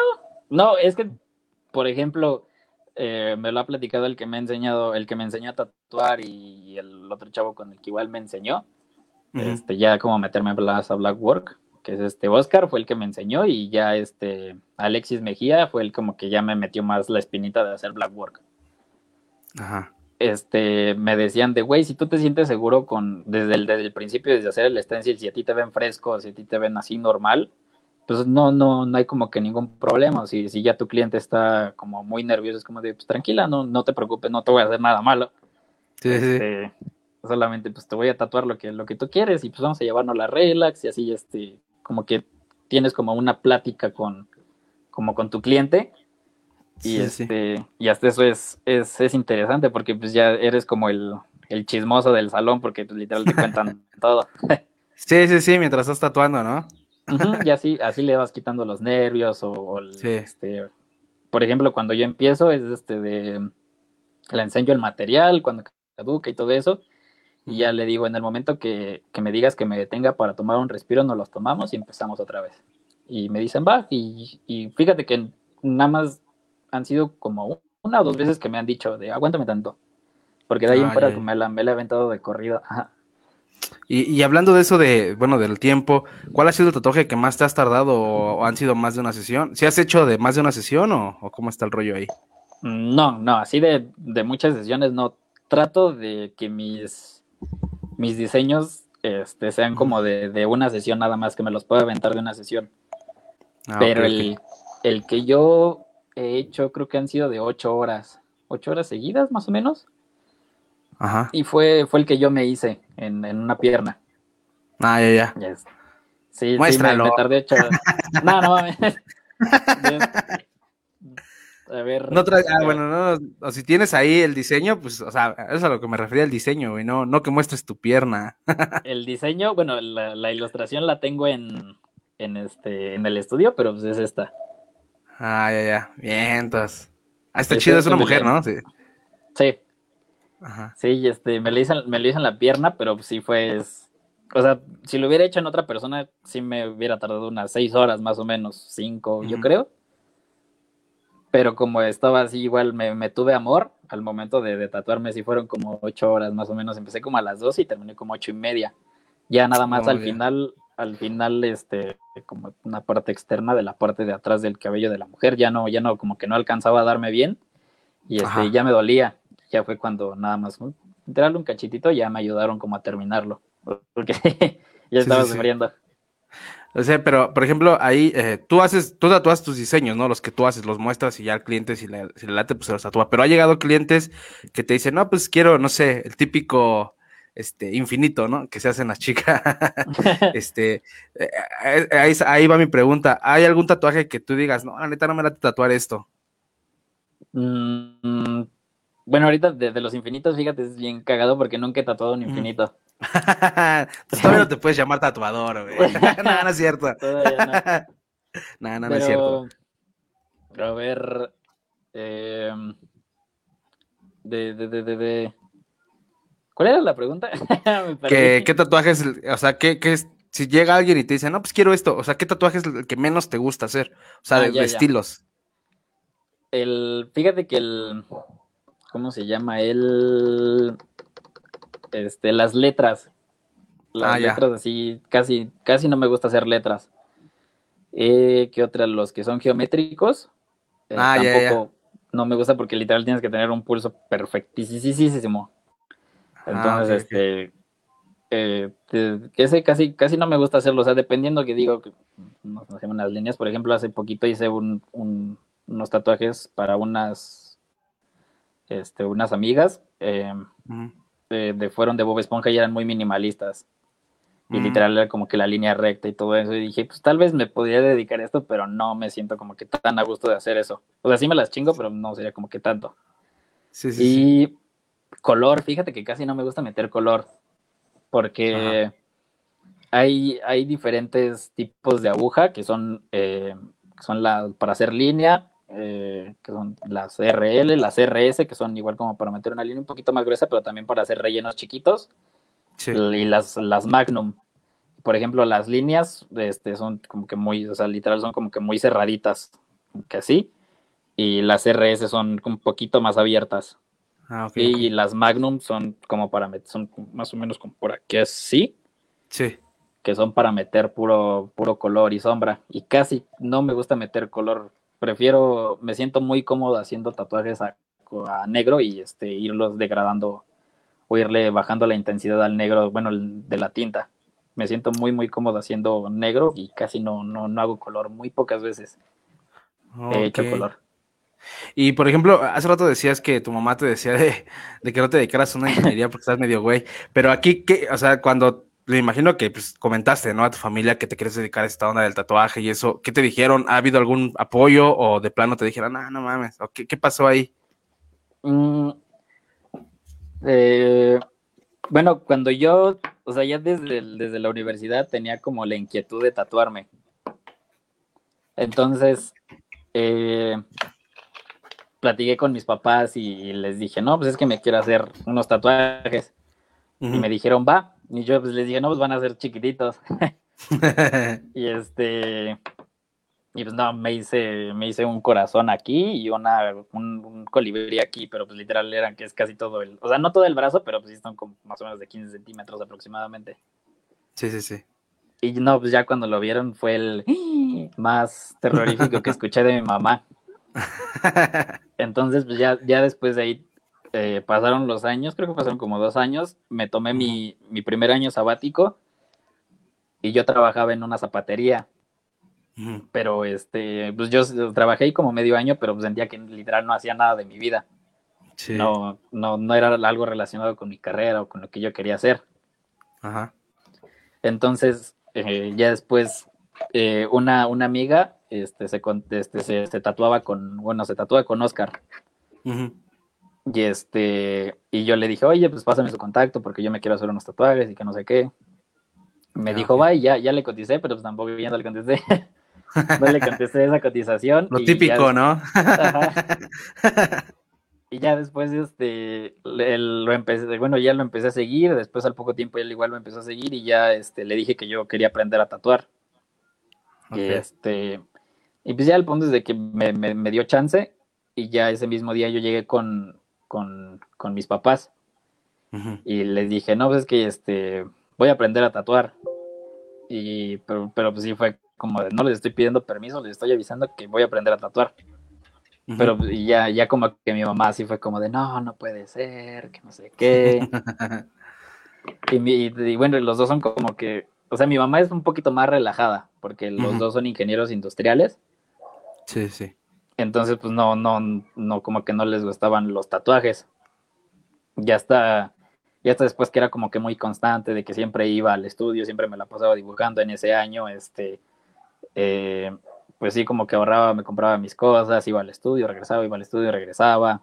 no, es que, por ejemplo, eh, me lo ha platicado el que me ha enseñado, el que me enseñó a tatuar y el otro chavo con el que igual me enseñó, Ujú. este, ya como meterme más a Black Work, que es este Oscar, fue el que me enseñó y ya este Alexis Mejía fue el como que ya me metió más la espinita de hacer Black Work. Ajá. Este, me decían de, güey, si tú te sientes seguro con, desde el, desde el principio, desde hacer el stencil, si a ti te ven fresco, si a ti te ven así normal, pues no, no, no hay como que ningún problema. Si, si ya tu cliente está como muy nervioso, es como de, pues tranquila, no, no te preocupes, no te voy a hacer nada malo. Sí, sí, sí. Este, solamente pues te voy a tatuar lo que, lo que tú quieres y pues vamos a llevarnos la relax y así, este, como que tienes como una plática con, como con tu cliente y Sí, sí. este y hasta eso es, es, es interesante porque pues ya eres como el el chismoso del salón porque pues, literal te cuentan todo. Sí, sí, sí, mientras estás tatuando, ¿no? Y así, así le vas quitando los nervios o, o el, Sí. este, por ejemplo, cuando yo empiezo es este de le enseño el material, cuando caduca y todo eso, y ya le digo en el momento que, que me digas que me detenga para tomar un respiro, nos los tomamos y empezamos otra vez. Y me dicen, va, y, y fíjate que nada más han sido como una o dos veces que me han dicho de aguántame tanto. Porque de ahí en fuera me la, me la he aventado de corrido. Ajá. Y, y hablando de eso de, bueno, del tiempo, ¿cuál ha sido el tatuaje que más te has tardado o, han sido más de una sesión? ¿Si has hecho de más de una sesión o, o cómo está el rollo ahí? No, no, así de, de muchas sesiones no. Trato de que mis, mis diseños este, sean como de, de una sesión nada más, que me los pueda aventar de una sesión. Ah, Pero el, el que yo he hecho creo que han sido de ocho horas, ocho horas seguidas más o menos. Ajá. Y fue, fue el que yo me hice en, en una pierna. Ah, ya, ya. Yes. Sí, sí, me, Muéstralo. me tardé ocho horas. No, no mames. A ver. No trae, ah, bueno, no, o si tienes ahí el diseño, pues, o sea, eso es a lo que me refería el diseño, güey, no, no que muestres tu pierna. El diseño, bueno, la, la ilustración la tengo en, en este, en el estudio, pero pues es esta. Ah, ya, ya. Bien, entonces. Ah, está chido, es una mujer. ¿no? Sí. Sí, Ajá. sí, este, me lo hice, me lo en la pierna, pero sí fue, es- o sea, si lo hubiera hecho en otra persona, sí me hubiera tardado unas seis horas más o menos, cinco, yo creo. Pero como estaba así, igual me, me tuve amor al momento de, de tatuarme, sí fueron como ocho horas más o menos. Empecé como a las dos y terminé como ocho y media. Ya nada más Oh, al final, al final, este, como una parte externa de la parte de atrás del cabello de la mujer, ya no, ya no, como que no alcanzaba a darme bien y Ajá. este, ya me dolía. Ya fue cuando nada más, literal un cachitito, ya me ayudaron como a terminarlo, porque ya estaba sí, sí. sufriendo. O sea, pero, por ejemplo, ahí eh, tú haces, tú tatúas tus diseños, ¿no? Los que tú haces, los muestras y ya al cliente, si le, si le late, pues se los tatúa. Pero ha llegado clientes que te dicen, no, pues quiero, no sé, el típico, este, infinito, ¿no? Que se hacen las chicas. este, eh, eh, ahí, ahí va mi pregunta. ¿Hay algún tatuaje que tú digas, no, la neta no me late tatuar esto? Mm, bueno, ahorita de, de los infinitos, fíjate, es bien cagado porque nunca he tatuado un infinito. Pues todavía no te puedes llamar tatuador, güey. no, no es cierto. Todavía no. No, no, no es cierto. Pero, a ver, em, de, de, de, de, de- ¿Cuál era la pregunta? ¿Qué, qué tatuajes, o sea, qué, qué es- si llega alguien y te dice, no, pues quiero esto, o sea, ¿qué tatuaje es el que menos te gusta hacer? O sea, Ah, de, ya, de ya. estilos. El, fíjate que el, ¿cómo se llama? El, este, las letras. Las Ah, ya. letras así, casi, casi no me gusta hacer letras. Eh, ¿Qué otra? Los que son geométricos. eh, Ah, ya, ya. tampoco no me gusta porque literal tienes que tener un pulso perfectísimo. Ah, Entonces, este, eh, ese casi, casi no me gusta hacerlo. O sea, dependiendo que digo, que, no, no sé, unas líneas. Por ejemplo, hace poquito hice un, un- unos tatuajes para unas, este, unas amigas. eh, de, de- fueron de Bob Esponja y eran muy minimalistas. Y Mm. literal era como que la línea recta y todo eso. Y dije, pues tal vez me podría dedicar a esto, pero no me siento como que tan a gusto de hacer eso. O sea, sí me las chingo, pero no sería como que tanto. Sí, sí, sí. Y color, fíjate que casi no me gusta meter color. Porque hay, hay diferentes tipos de aguja que son, eh, son la, para hacer línea, eh, que son las RL, las RS, que son igual como para meter una línea un poquito más gruesa, pero también para hacer rellenos chiquitos Sí. y las, las Magnum. Por ejemplo, las líneas este, son como que muy, o sea, literal son como que muy cerraditas, que así. Y las RS son un poquito más abiertas. Ah, Y las Magnum son como para meter, son más o menos como por aquí así, Sí. que son para meter puro, puro color y sombra. Y casi no me gusta meter color. Prefiero, me siento muy cómodo haciendo tatuajes a, a negro y este, irlos degradando o irle bajando la intensidad al negro, bueno, de la tinta. Me siento muy, muy cómodo haciendo negro y casi no, no, no hago color. Muy pocas veces he hecho color. Y por ejemplo, hace rato decías que tu mamá te decía de, de que no te dedicaras a una ingeniería porque estás medio güey. Pero aquí, ¿qué? O sea, cuando me imagino que pues, comentaste, ¿no? A tu familia que te quieres dedicar a esta onda del tatuaje y eso, ¿qué te dijeron? ¿Ha habido algún apoyo o de plano te dijeron, ah, no mames? ¿O qué, qué pasó ahí? Mm, eh, Bueno, cuando yo, o sea, ya desde, desde la universidad tenía como la inquietud de tatuarme. Entonces, eh, platiqué con mis papás y les dije, no, pues es que me quiero hacer unos tatuajes. Y me dijeron, va. Y yo pues les dije, no, pues van a ser chiquititos. y este, y pues no, me hice, me hice un corazón aquí y una, un, un colibrí aquí, pero pues literal eran que es casi todo el, o sea, no todo el brazo, pero pues sí son como más o menos de 15 centímetros aproximadamente. Sí, sí, sí. Y no, pues ya cuando lo vieron fue el más terrorífico que escuché de mi mamá. Entonces, pues ya, ya después de ahí eh, pasaron los años, creo que pasaron como dos años, me tomé mi, mi primer año sabático y yo trabajaba en una zapatería, pero este, pues yo trabajé ahí como medio año, pero pues sentía que literal no hacía nada de mi vida. Sí. No, no, no era algo relacionado con mi carrera o con lo que yo quería hacer. Ajá. Entonces, eh, ya después, eh, una, una amiga este, se, este, se, se tatuaba con, bueno, se tatúa con Oscar. Ujú. Y este, y yo le dije, oye, pues pásame su contacto porque yo me quiero hacer unos tatuajes y que no sé qué. Me Ah, dijo, ok. va, y ya, ya le coticé, pero pues tampoco ya no le contesté. no le contesté esa cotización. Lo típico, ya- ¿no? Y ya después, este, le- lo empecé, bueno, ya lo empecé a seguir, después al poco tiempo él igual lo empezó a seguir y ya, este, le dije que yo quería aprender a tatuar. Ok. Y este, y pues ya el punto es de que me, me- me dio chance y ya ese mismo día yo llegué con, con, con mis papás y les dije, no, pues es que, este, voy a aprender a tatuar. Y, pero, pero pues sí fue como de, no les estoy pidiendo permiso, les estoy avisando que voy a aprender a tatuar. Pero y ya, ya como que mi mamá así fue como de, no, no puede ser, que no sé qué. y, mi- y bueno, los dos son como que, o sea, mi mamá es un poquito más relajada, porque los dos son ingenieros industriales, Sí, sí. Entonces pues no, no, no, como que no les gustaban los tatuajes. Ya está, ya hasta después que era como que muy constante, de que siempre iba al estudio, siempre me la pasaba dibujando en ese año, este, eh, pues sí, como que ahorraba, me compraba mis cosas, iba al estudio, regresaba, iba al estudio, regresaba,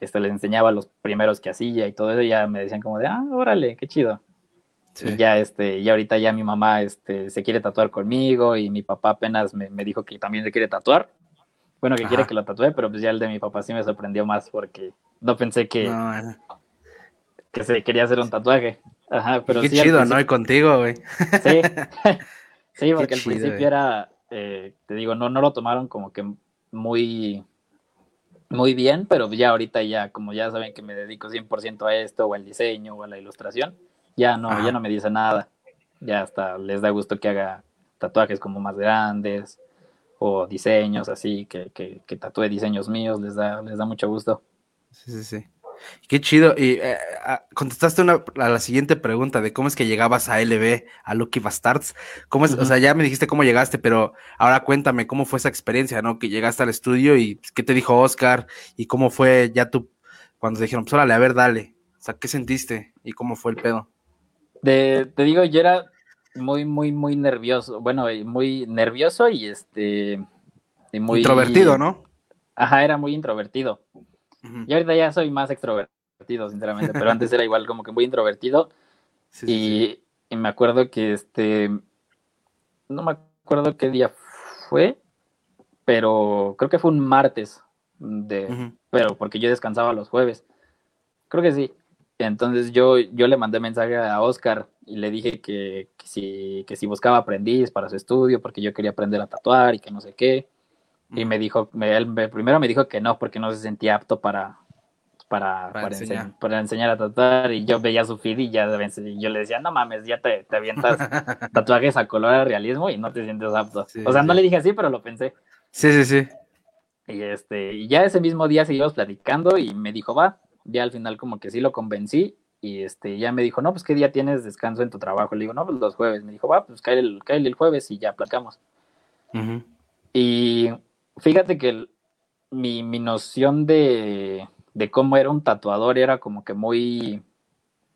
este, les enseñaba los primeros que hacía y todo eso, y ya me decían como de, ah, órale, qué chido. Sí. Y ya, este, y ahorita ya mi mamá, este, se quiere tatuar conmigo y mi papá apenas me, me dijo que también se quiere tatuar. Bueno, que quiere que lo tatúe, pero pues ya el de mi papá sí me sorprendió más porque no pensé que, No, que se quería hacer un tatuaje. Ajá, pero Qué sí, chido, ¿no? Y contigo, güey. Sí, sí, porque al chido, principio era, eh, te digo, no, no lo tomaron como que muy, muy bien, pero ya ahorita ya, como ya saben que me dedico 100% a esto, o al diseño, o a la ilustración, ya no, Ajá. ya no me dice nada. Ya hasta les da gusto que haga tatuajes como más grandes, o diseños así, que, que, que tatúe diseños míos, les da, les da mucho gusto. Sí, sí, sí. Qué chido. Y eh, ah, contestaste una, a la siguiente pregunta de cómo es que llegabas a LB, a Lucky Bastards. ¿Cómo es? O sea, ya me dijiste cómo llegaste, pero ahora cuéntame cómo fue esa experiencia, ¿no? Que llegaste al estudio y qué te dijo Oscar y cómo fue ya tú cuando te dijeron, pues órale, a ver, dale. O sea, ¿qué sentiste y cómo fue el pedo? De, te digo, yo era muy, muy, muy nervioso. Bueno, muy nervioso y este. y muy Introvertido, ¿no? Ajá, era muy introvertido. Y ahorita ya soy más extrovertido, sinceramente, pero antes era igual como que muy introvertido. Sí, sí, sí. Y, me acuerdo que este. No me acuerdo qué día fue, pero creo que fue un martes. De, pero porque yo descansaba los jueves. Creo que sí. Entonces yo, yo le mandé mensaje a Oscar y le dije que, que si, que si buscaba aprendiz para su estudio, porque yo quería aprender a tatuar y que no sé qué. Y me dijo, me- él me- primero me dijo que no, porque no se sentía apto para, para, Para para, enseñar. para enseñar a tatuar. Y yo veía su feed y ya y yo le decía, no mames, ya te, te avientas tatuajes a color a realismo y no te sientes apto. Sí, o sea, no le dije así, pero lo pensé. Sí, sí, sí. Y este, y ya ese mismo día seguimos platicando y me dijo, va, ya al final como que sí lo convencí y este, ya me dijo, no, pues qué día tienes descanso en tu trabajo. Le digo, no, pues los jueves. Me dijo, va, pues cáele el, cáele el jueves y ya platicamos. Ujú. Y fíjate que el- mi, mi noción de, de cómo era un tatuador era como que muy,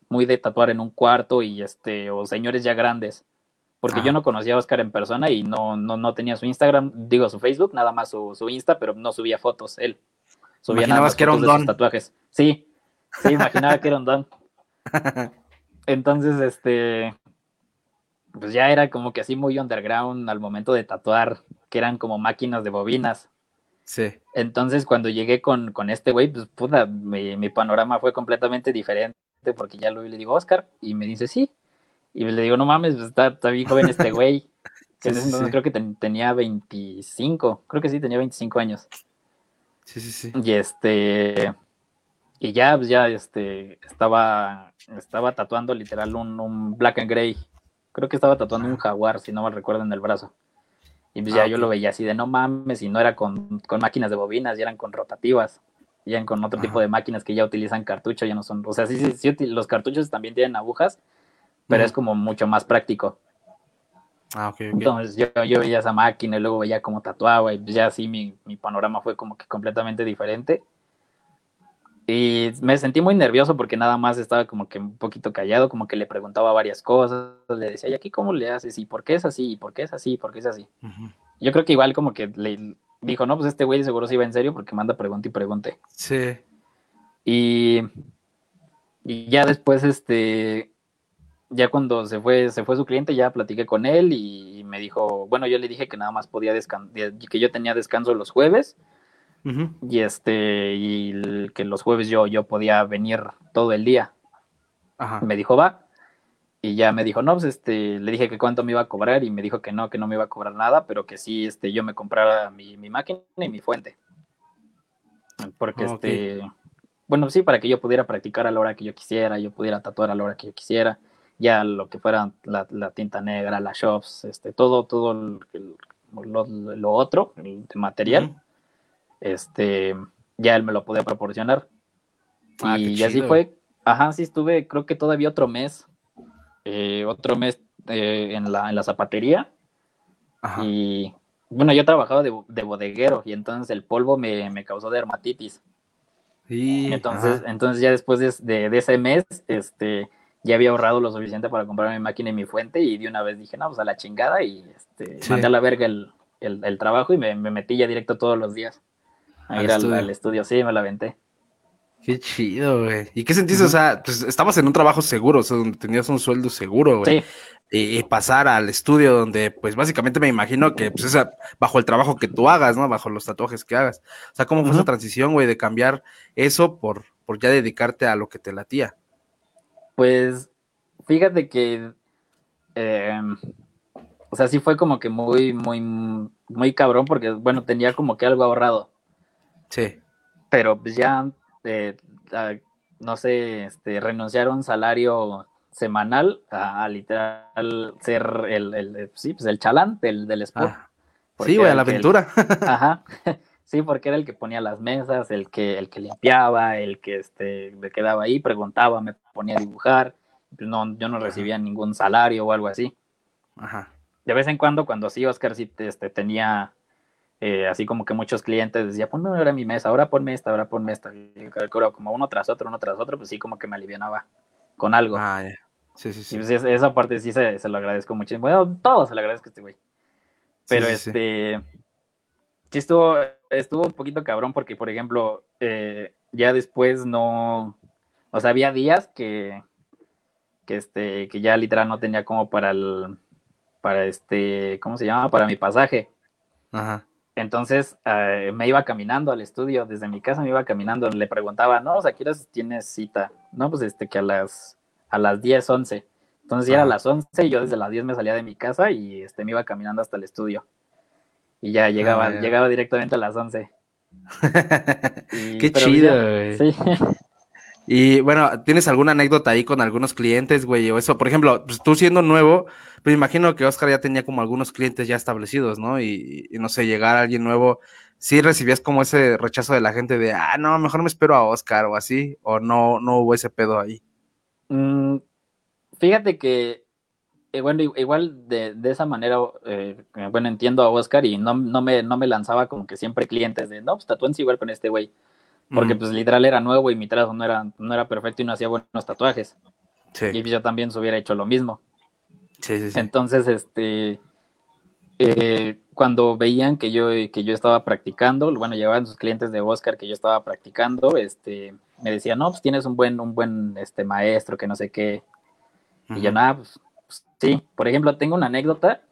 muy de tatuar en un cuarto y este, o señores ya grandes. Porque yo no conocía a Oscar en persona y no, no, no tenía su Instagram, digo su Facebook, nada más su, su Insta, pero no subía fotos él. Subía nada Imaginabas más que era un don. tatuajes. Sí, sí, imaginaba que era un don. Entonces, este, pues ya era como que así muy underground al momento de tatuar, que eran como máquinas de bobinas. Sí. Entonces, cuando llegué con, con este güey, pues puta, mi, mi panorama fue completamente diferente, porque ya lo vi le digo, Oscar, y me dice, sí. Y le digo, no mames, pues está, está bien joven este güey. Sí, entonces sí. creo que ten- tenía 25, creo que sí, tenía 25 años. Sí, sí, sí. Y este, y ya, pues ya, este, estaba, estaba tatuando literal un, un black and gray. Creo que estaba tatuando un jaguar, si no mal recuerdo, en el brazo. Y pues ya Ah, yo lo veía así de no mames, y no era con, con máquinas de bobinas, ya eran con rotativas. Ya eran con otro tipo de máquinas que ya utilizan cartucho, ya no son. O sea, sí, sí, sí, los cartuchos también tienen agujas, pero es como mucho más práctico. Ah, ok, ok. Entonces yo, yo veía esa máquina y luego veía cómo tatuaba y ya así mi, mi panorama fue como que completamente diferente. Y me sentí muy nervioso porque nada más estaba como que un poquito callado, como que le preguntaba varias cosas, le decía, ¿y aquí cómo le haces? ¿Y por qué es así? ¿Y por qué es así? ¿Y por qué es así? Ujú. Yo creo que igual como que le dijo, no, pues este güey seguro sí iba en serio porque manda pregunta y pregunte. Sí. Y, y ya después, este, ya cuando se fue, se fue su cliente, ya platiqué con él y me dijo, bueno, yo le dije que nada más podía descansar, que yo tenía descanso los jueves Ujú. y este, y que los jueves yo, yo podía venir todo el día. Ajá. Me dijo, va. Y ya me dijo, no, pues este, le dije que cuánto me iba a cobrar y me dijo que no, que no me iba a cobrar nada, pero que sí, este, yo me comprara mi, mi máquina y mi fuente. Porque este, bueno, sí, para que yo pudiera practicar a la hora que yo quisiera, yo pudiera tatuar a la hora que yo quisiera, ya lo que fuera la, la tinta negra, las shops, este, todo, todo el- el- lo, lo otro, el de material, Ujú. este, ya él me lo podía proporcionar. Ah, qué y así fue, ajá, sí estuve, creo que todavía otro mes, eh, otro mes eh, en, la, en la zapatería. Ajá. Y bueno, yo trabajaba de, de bodeguero y entonces el polvo me, me causó dermatitis. Sí, Entonces, ajá. entonces ya después de, de- de ese mes, este, ya había ahorrado lo suficiente para comprar mi máquina y mi fuente y de una vez dije, no, pues a la chingada y este, Sí. mandé a la verga el, el- el trabajo y me, me metí ya directo todos los días a Al ir al, estudio. al estudio. Sí, me la aventé. Qué chido, güey. ¿Y qué sentiste? O sea, pues estabas en un trabajo seguro, o sea, donde tenías un sueldo seguro, güey. Sí, Y, y pasar al estudio donde, pues básicamente me imagino que, pues, es a- bajo el trabajo que tú hagas, ¿no? Bajo los tatuajes que hagas. O sea, ¿cómo fue esa transición, güey, de cambiar eso por, por ya dedicarte a lo que te latía? Pues fíjate que, eh, o sea, sí fue como que muy, muy, muy cabrón porque, bueno, tenía como que algo ahorrado, Sí. pero pues ya, eh, a- no sé, este, renunciar a un salario semanal a, a literal ser el, el, sí, pues el chalán del, del spot. Ah, sí, güey, a la aventura. Ajá. Sí, porque era el que ponía las mesas, el que, el que limpiaba, el que este, me quedaba ahí, preguntaba, me ponía a dibujar. Pues No, yo no recibía ningún salario o algo así. Ajá. De vez en cuando, cuando sí, Oscar sí este, tenía eh, así como que muchos clientes decía, ponme ahora mi mesa, ahora ponme esta, ahora ponme esta. Y claro, como uno tras otro, uno tras otro, pues sí, como que me alivianaba con algo. Ah, ya. Sí, sí, Y sí. pues es- esa parte sí se, se lo agradezco muchísimo. Bueno, todo se lo agradezco a este güey. Pero sí, sí. este. Sí estuvo, estuvo un poquito cabrón porque, por ejemplo, eh, ya después no. O sea, había días que. Que este. Que ya literal no tenía como para el. Para este. ¿Cómo se llama? Para mi pasaje. Ajá. Entonces eh, me iba caminando al estudio, desde mi casa me iba caminando, le preguntaba, no, o sea, ¿qué horas tienes cita? No, pues este, que a las, a las 10, 11. Entonces ya era a las 11 y yo desde las 10 me salía de mi casa y este, me iba caminando hasta el estudio. Y ya llegaba, Ah, ya. llegaba directamente a las 11. Y- Qué chido, güey. Sí. Y bueno, ¿tienes alguna anécdota ahí con algunos clientes, güey? O eso, por ejemplo, pues tú siendo nuevo, pues imagino que Oscar ya tenía como algunos clientes ya establecidos, ¿no? Y, y no sé, llegar a alguien nuevo, ¿sí recibías como ese rechazo de la gente de, ah, no, mejor me espero a Oscar o así? ¿O no, no hubo ese pedo ahí? Mm, fíjate que, eh, bueno, igual de, de esa manera, eh, eh, bueno, entiendo a Oscar y no, no, me, no me lanzaba como que siempre clientes de, no, pues tatúense igual con este güey, porque pues literal era nuevo y mi trazo no era, no era perfecto y no hacía buenos tatuajes. Sí, Y yo también se hubiera hecho lo mismo. sí, sí. sí. Entonces, este, eh, cuando veían que yo, que yo estaba practicando, bueno, llevaban sus clientes de Oscar que yo estaba practicando, este, me decía, no, pues tienes un buen, un buen este, maestro, que no sé qué. Y yo, nada, pues, sí. Por ejemplo, tengo una anécdota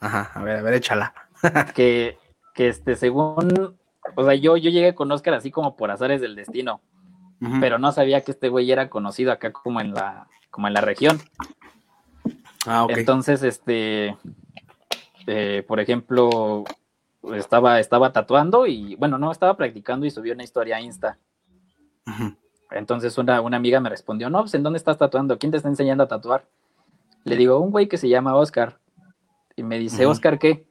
Ajá, a ver, a ver, échala. que, que este, según, o sea, yo, yo llegué con Oscar así como por azares del destino, pero no sabía que este güey era conocido acá como en la, como en la región. Ah, ok. Entonces, este, eh, por ejemplo, estaba, estaba tatuando y, bueno, no, estaba practicando y subió una historia a Insta. Entonces una, una amiga me respondió, no, pues ¿en dónde estás tatuando? ¿Quién te está enseñando a tatuar? Le digo, un güey que se llama Oscar. Y me dice. ¿Oscar qué?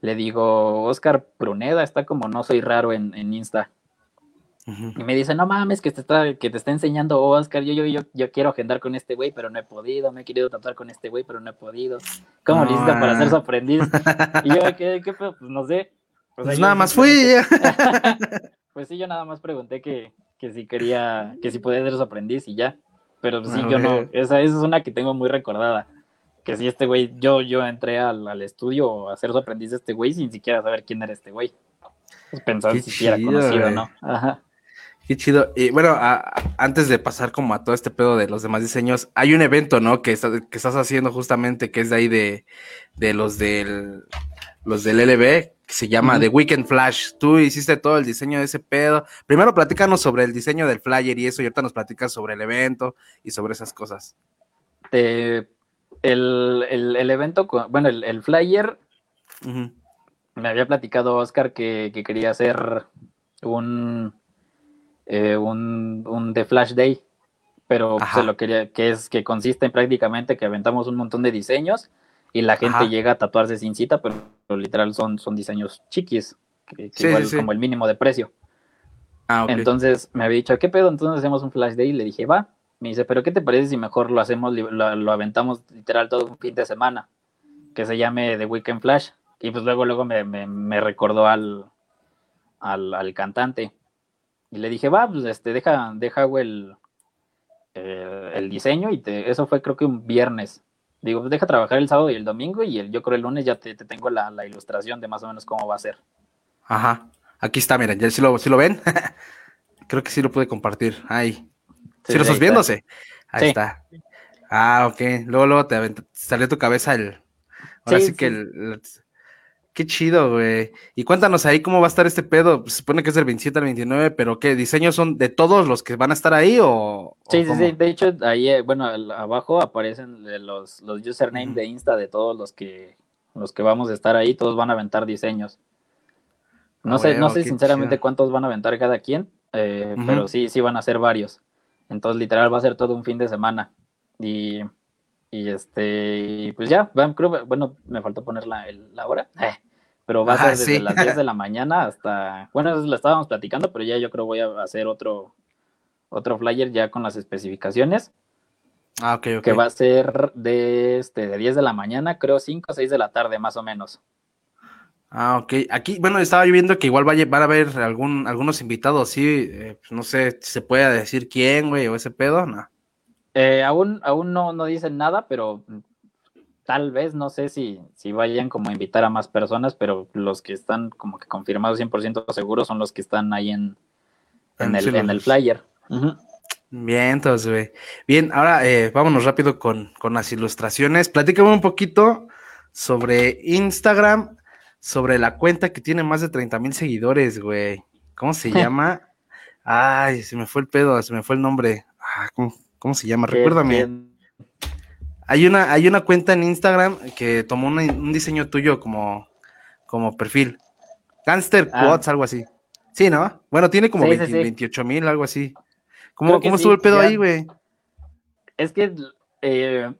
Le digo, Oscar Pruneda, está como no soy raro en, en Insta. Y me dice, no mames, que te está, que te está enseñando Oscar. Yo, yo, yo, yo quiero agendar con este güey, pero no he podido. Me he querido tatuar con este güey, pero no he podido. ¿Cómo Ah. para ser su aprendiz? Y yo, ¿qué, qué? Pues no sé. Pues yo nada más fui. Pues sí, yo nada más pregunté que, que si quería, que si podía ser su aprendiz y ya. Pero sí, A yo no. Esa, esa es una que tengo muy recordada. Que si este güey, yo, yo entré al, al estudio a ser su aprendiz de este güey sin siquiera saber quién era este güey. Pues pensaba si era conocido. ¿no? Ajá. Qué chido. Y bueno, a- a- antes de pasar como a todo este pedo de los demás diseños, hay un evento, ¿no? Que, está- que estás haciendo justamente, que es de ahí de, de los del los del LB, que se llama. The Weekend Flash. Tú hiciste todo el diseño de ese pedo. Primero platícanos sobre el diseño del flyer y eso, y ahorita nos platicas sobre el evento y sobre esas cosas. Eh, el, el- el evento, bueno, el, el flyer, me había platicado Oscar que, que quería hacer un, eh, un, un The Flash Day, pero Ajá. se lo quería, que es que consiste en prácticamente que aventamos un montón de diseños y la gente Ajá. llega a tatuarse sin cita, pero, pero literal son, son diseños chiquis, que, que Sí, igual sí, como el mínimo de precio. Ah. Entonces me había dicho, ¿qué pedo? Entonces hacemos un flash day y le dije, va. Me dice, ¿pero qué te parece si mejor lo hacemos, lo, lo aventamos literal todo un fin de semana? Que se llame The Weekend Flash. Y pues luego, luego me, me- me recordó al, al, al cantante. Y le dije, va, pues este, deja, deja el, eh, el diseño y te, eso fue creo que un viernes. Digo, pues deja trabajar el sábado y el domingo y el, yo creo el lunes ya te, te tengo la, la ilustración de más o menos cómo va a ser. Ajá. Aquí está, miren, ya si lo, sí lo ven. Creo que sí lo pude compartir. Ahí. Sí, Sí, lo estás está. viéndose. Ahí Sí. está. Ah, ok. Luego, luego te salió tu cabeza el. Ahora sí, Sí, que el- Qué chido, güey. Y cuéntanos ahí cómo va a estar este pedo. Se supone que es del 27 al 29, pero ¿qué? ¿Diseños son de todos los que van a estar ahí o.? o Sí, sí, sí. De hecho, ahí, eh, bueno, abajo aparecen los, los username Ujú. de Insta de todos los que los que vamos a estar ahí. Todos van a aventar diseños. No Ah, sé, no sé sinceramente chido. cuántos van a aventar cada quien, eh, pero sí, sí van a ser varios. Entonces, literal, va a ser todo un fin de semana. Y, y este, pues ya, creo, bueno, me faltó poner la, la hora, eh, pero va a ser desde sí. las 10 de la mañana hasta, bueno, eso lo estábamos platicando, pero ya yo creo voy a hacer otro, otro flyer ya con las especificaciones, Ah, ok, ok. que va a ser de, este, de 10 de la mañana, creo 5 o 6 de la tarde más o menos. Ah, ok. Aquí, bueno, estaba yo viendo que igual va a, lle- van a haber algún, algunos invitados, sí. eh, pues no sé si se puede decir quién, güey, o ese pedo, no. Eh, aún aún no, no dicen nada, pero tal vez, no sé si, si vayan como a invitar a más personas, pero los que están como que confirmados 100% seguros son los que están ahí en, en, el, en el flyer. Bien, entonces, güey. Bien, ahora eh, vámonos rápido con, con las ilustraciones. Platícame un poquito sobre Instagram, sobre la cuenta que tiene más de 30 mil seguidores, güey. ¿Cómo se llama? Ay, se me fue el pedo, se me fue el nombre. Ah, ¿cómo, cómo se llama? ¿Quién- Recuérdame. Hay una, hay una cuenta en Instagram que tomó un diseño tuyo como, como perfil. Gangster Ah. Quotes, algo así. Sí, ¿no? Bueno, tiene como Sí, sí, 20 sí. 28 mil, algo así. ¿Cómo, cómo estuvo el pedo ya- ahí, güey? Es que eh,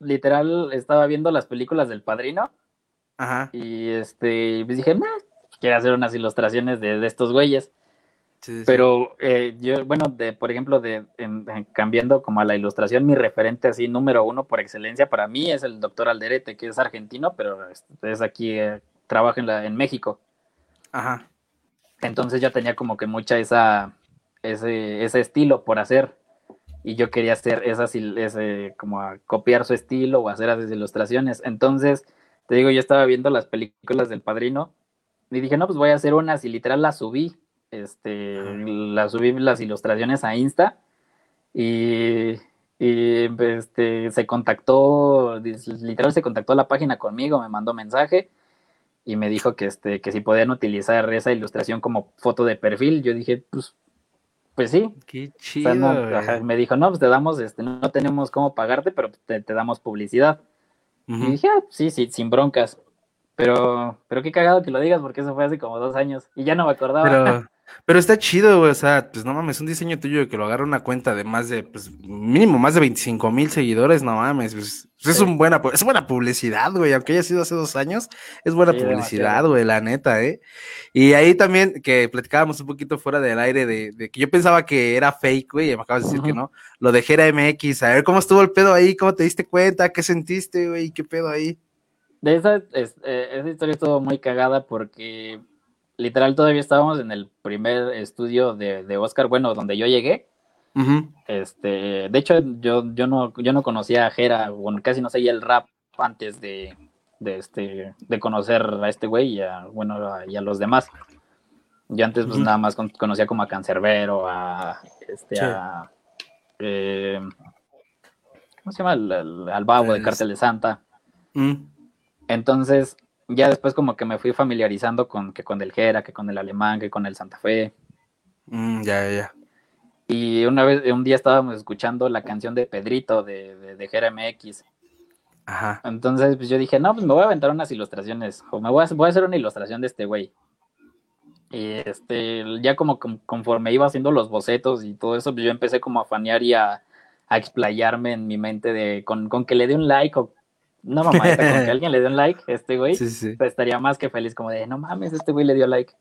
literal estaba viendo las películas del padrino Ajá. y este pues dije, "Nah, quiero hacer unas ilustraciones de, de estos güeyes. Sí, sí, sí. Pero eh, yo, bueno, de, por ejemplo, de, en- en- cambiando como a la ilustración, mi referente así número uno por excelencia para mí es el doctor Alderete, que es argentino, pero es, es aquí, eh, trabaja en, la, en México. Ajá. Entonces yo tenía como que mucha esa, ese, ese estilo por hacer. Y yo quería hacer esas, ese, como a copiar su estilo o hacer esas ilustraciones. Entonces, te digo, yo estaba viendo las películas del padrino y dije, no, pues voy a hacer unas y literal las subí este, la subí las ilustraciones a Insta y, y, este, se contactó, literal se contactó a la página conmigo, me mandó mensaje y me dijo que, este, que si podían utilizar esa ilustración como foto de perfil. Yo dije, pues, pues sí. Qué O chido. sea, no, güey. ajá, me dijo, no, pues te damos, este, no tenemos cómo pagarte, pero te, te damos publicidad. Y dije, ah, sí, sí, sin broncas. Pero, pero qué cagado que lo digas, porque eso fue hace como dos años y ya no me acordaba. Pero, pero está chido, güey. O sea, pues no mames, un diseño tuyo que lo agarra una cuenta de más de, pues, mínimo más de 25 mil seguidores, no mames. Pues, pues es, Sí. un buena, es buena publicidad, güey. Aunque haya sido hace dos años, es buena Sí, publicidad, güey, la neta, ¿eh? Y ahí también que platicábamos un poquito fuera del aire de, de que yo pensaba que era fake, güey, y me acabas de decir que Ujú. no. Lo de Gera MX, a ver cómo estuvo el pedo ahí, cómo te diste cuenta, qué sentiste, güey, qué pedo ahí. De esa, es- eh, esa historia estuvo muy cagada porque literal todavía estábamos en el primer estudio de, de Oscar, bueno, donde yo llegué. Este, de hecho, yo, yo no, yo no conocía a Jera, bueno, casi no seguía el rap antes de, de este, de conocer a este güey y a, bueno, a- y a los demás. Yo antes pues nada más con- conocía como a Cancerbero, a este, Sí. a eh, ¿cómo se llama? Al, al- al Babo de El- Cártel de Santa. Entonces, ya después como que me fui familiarizando con que con el Jera, que con el Alemán, que con el Santa Fe. Mm, ya, ya, ya. Y una vez, un día estábamos escuchando la canción de Pedrito de, de, de Jera MX. Ajá. Entonces, pues yo dije, no, pues me voy a aventar unas ilustraciones, o me voy a, voy a hacer una ilustración de este güey. Y este, ya como con- conforme iba haciendo los bocetos y todo eso, pues yo empecé como a fanear y a, a explayarme en mi mente de, con, con que le dé un like o una mamadita, con que alguien le dé un like, este güey, Sí, sí, sí. pues estaría más que feliz como de, no mames, este güey le dio like.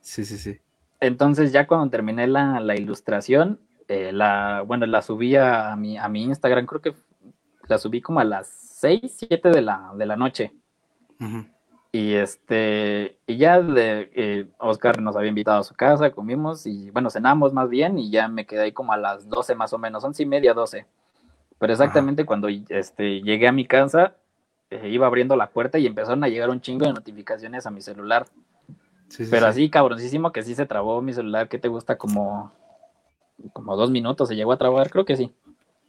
Sí, sí, sí. Entonces ya cuando terminé la, la ilustración, eh, la, bueno, la subí a mi, a mi Instagram, creo que la subí como a las 6, 7 de la, de la noche. Y este, y ya de, eh, Oscar nos había invitado a su casa, comimos y bueno, cenamos más bien y ya me quedé ahí como a las 12 más o menos, 11 y media, 12. Pero exactamente cuando este, llegué a mi casa, eh, iba abriendo la puerta y empezaron a llegar un chingo de notificaciones a mi celular. Sí, sí, Pero sí. así cabroncísimo que sí se trabó mi celular, que te gusta como, como dos minutos, se llegó a trabar, creo que sí.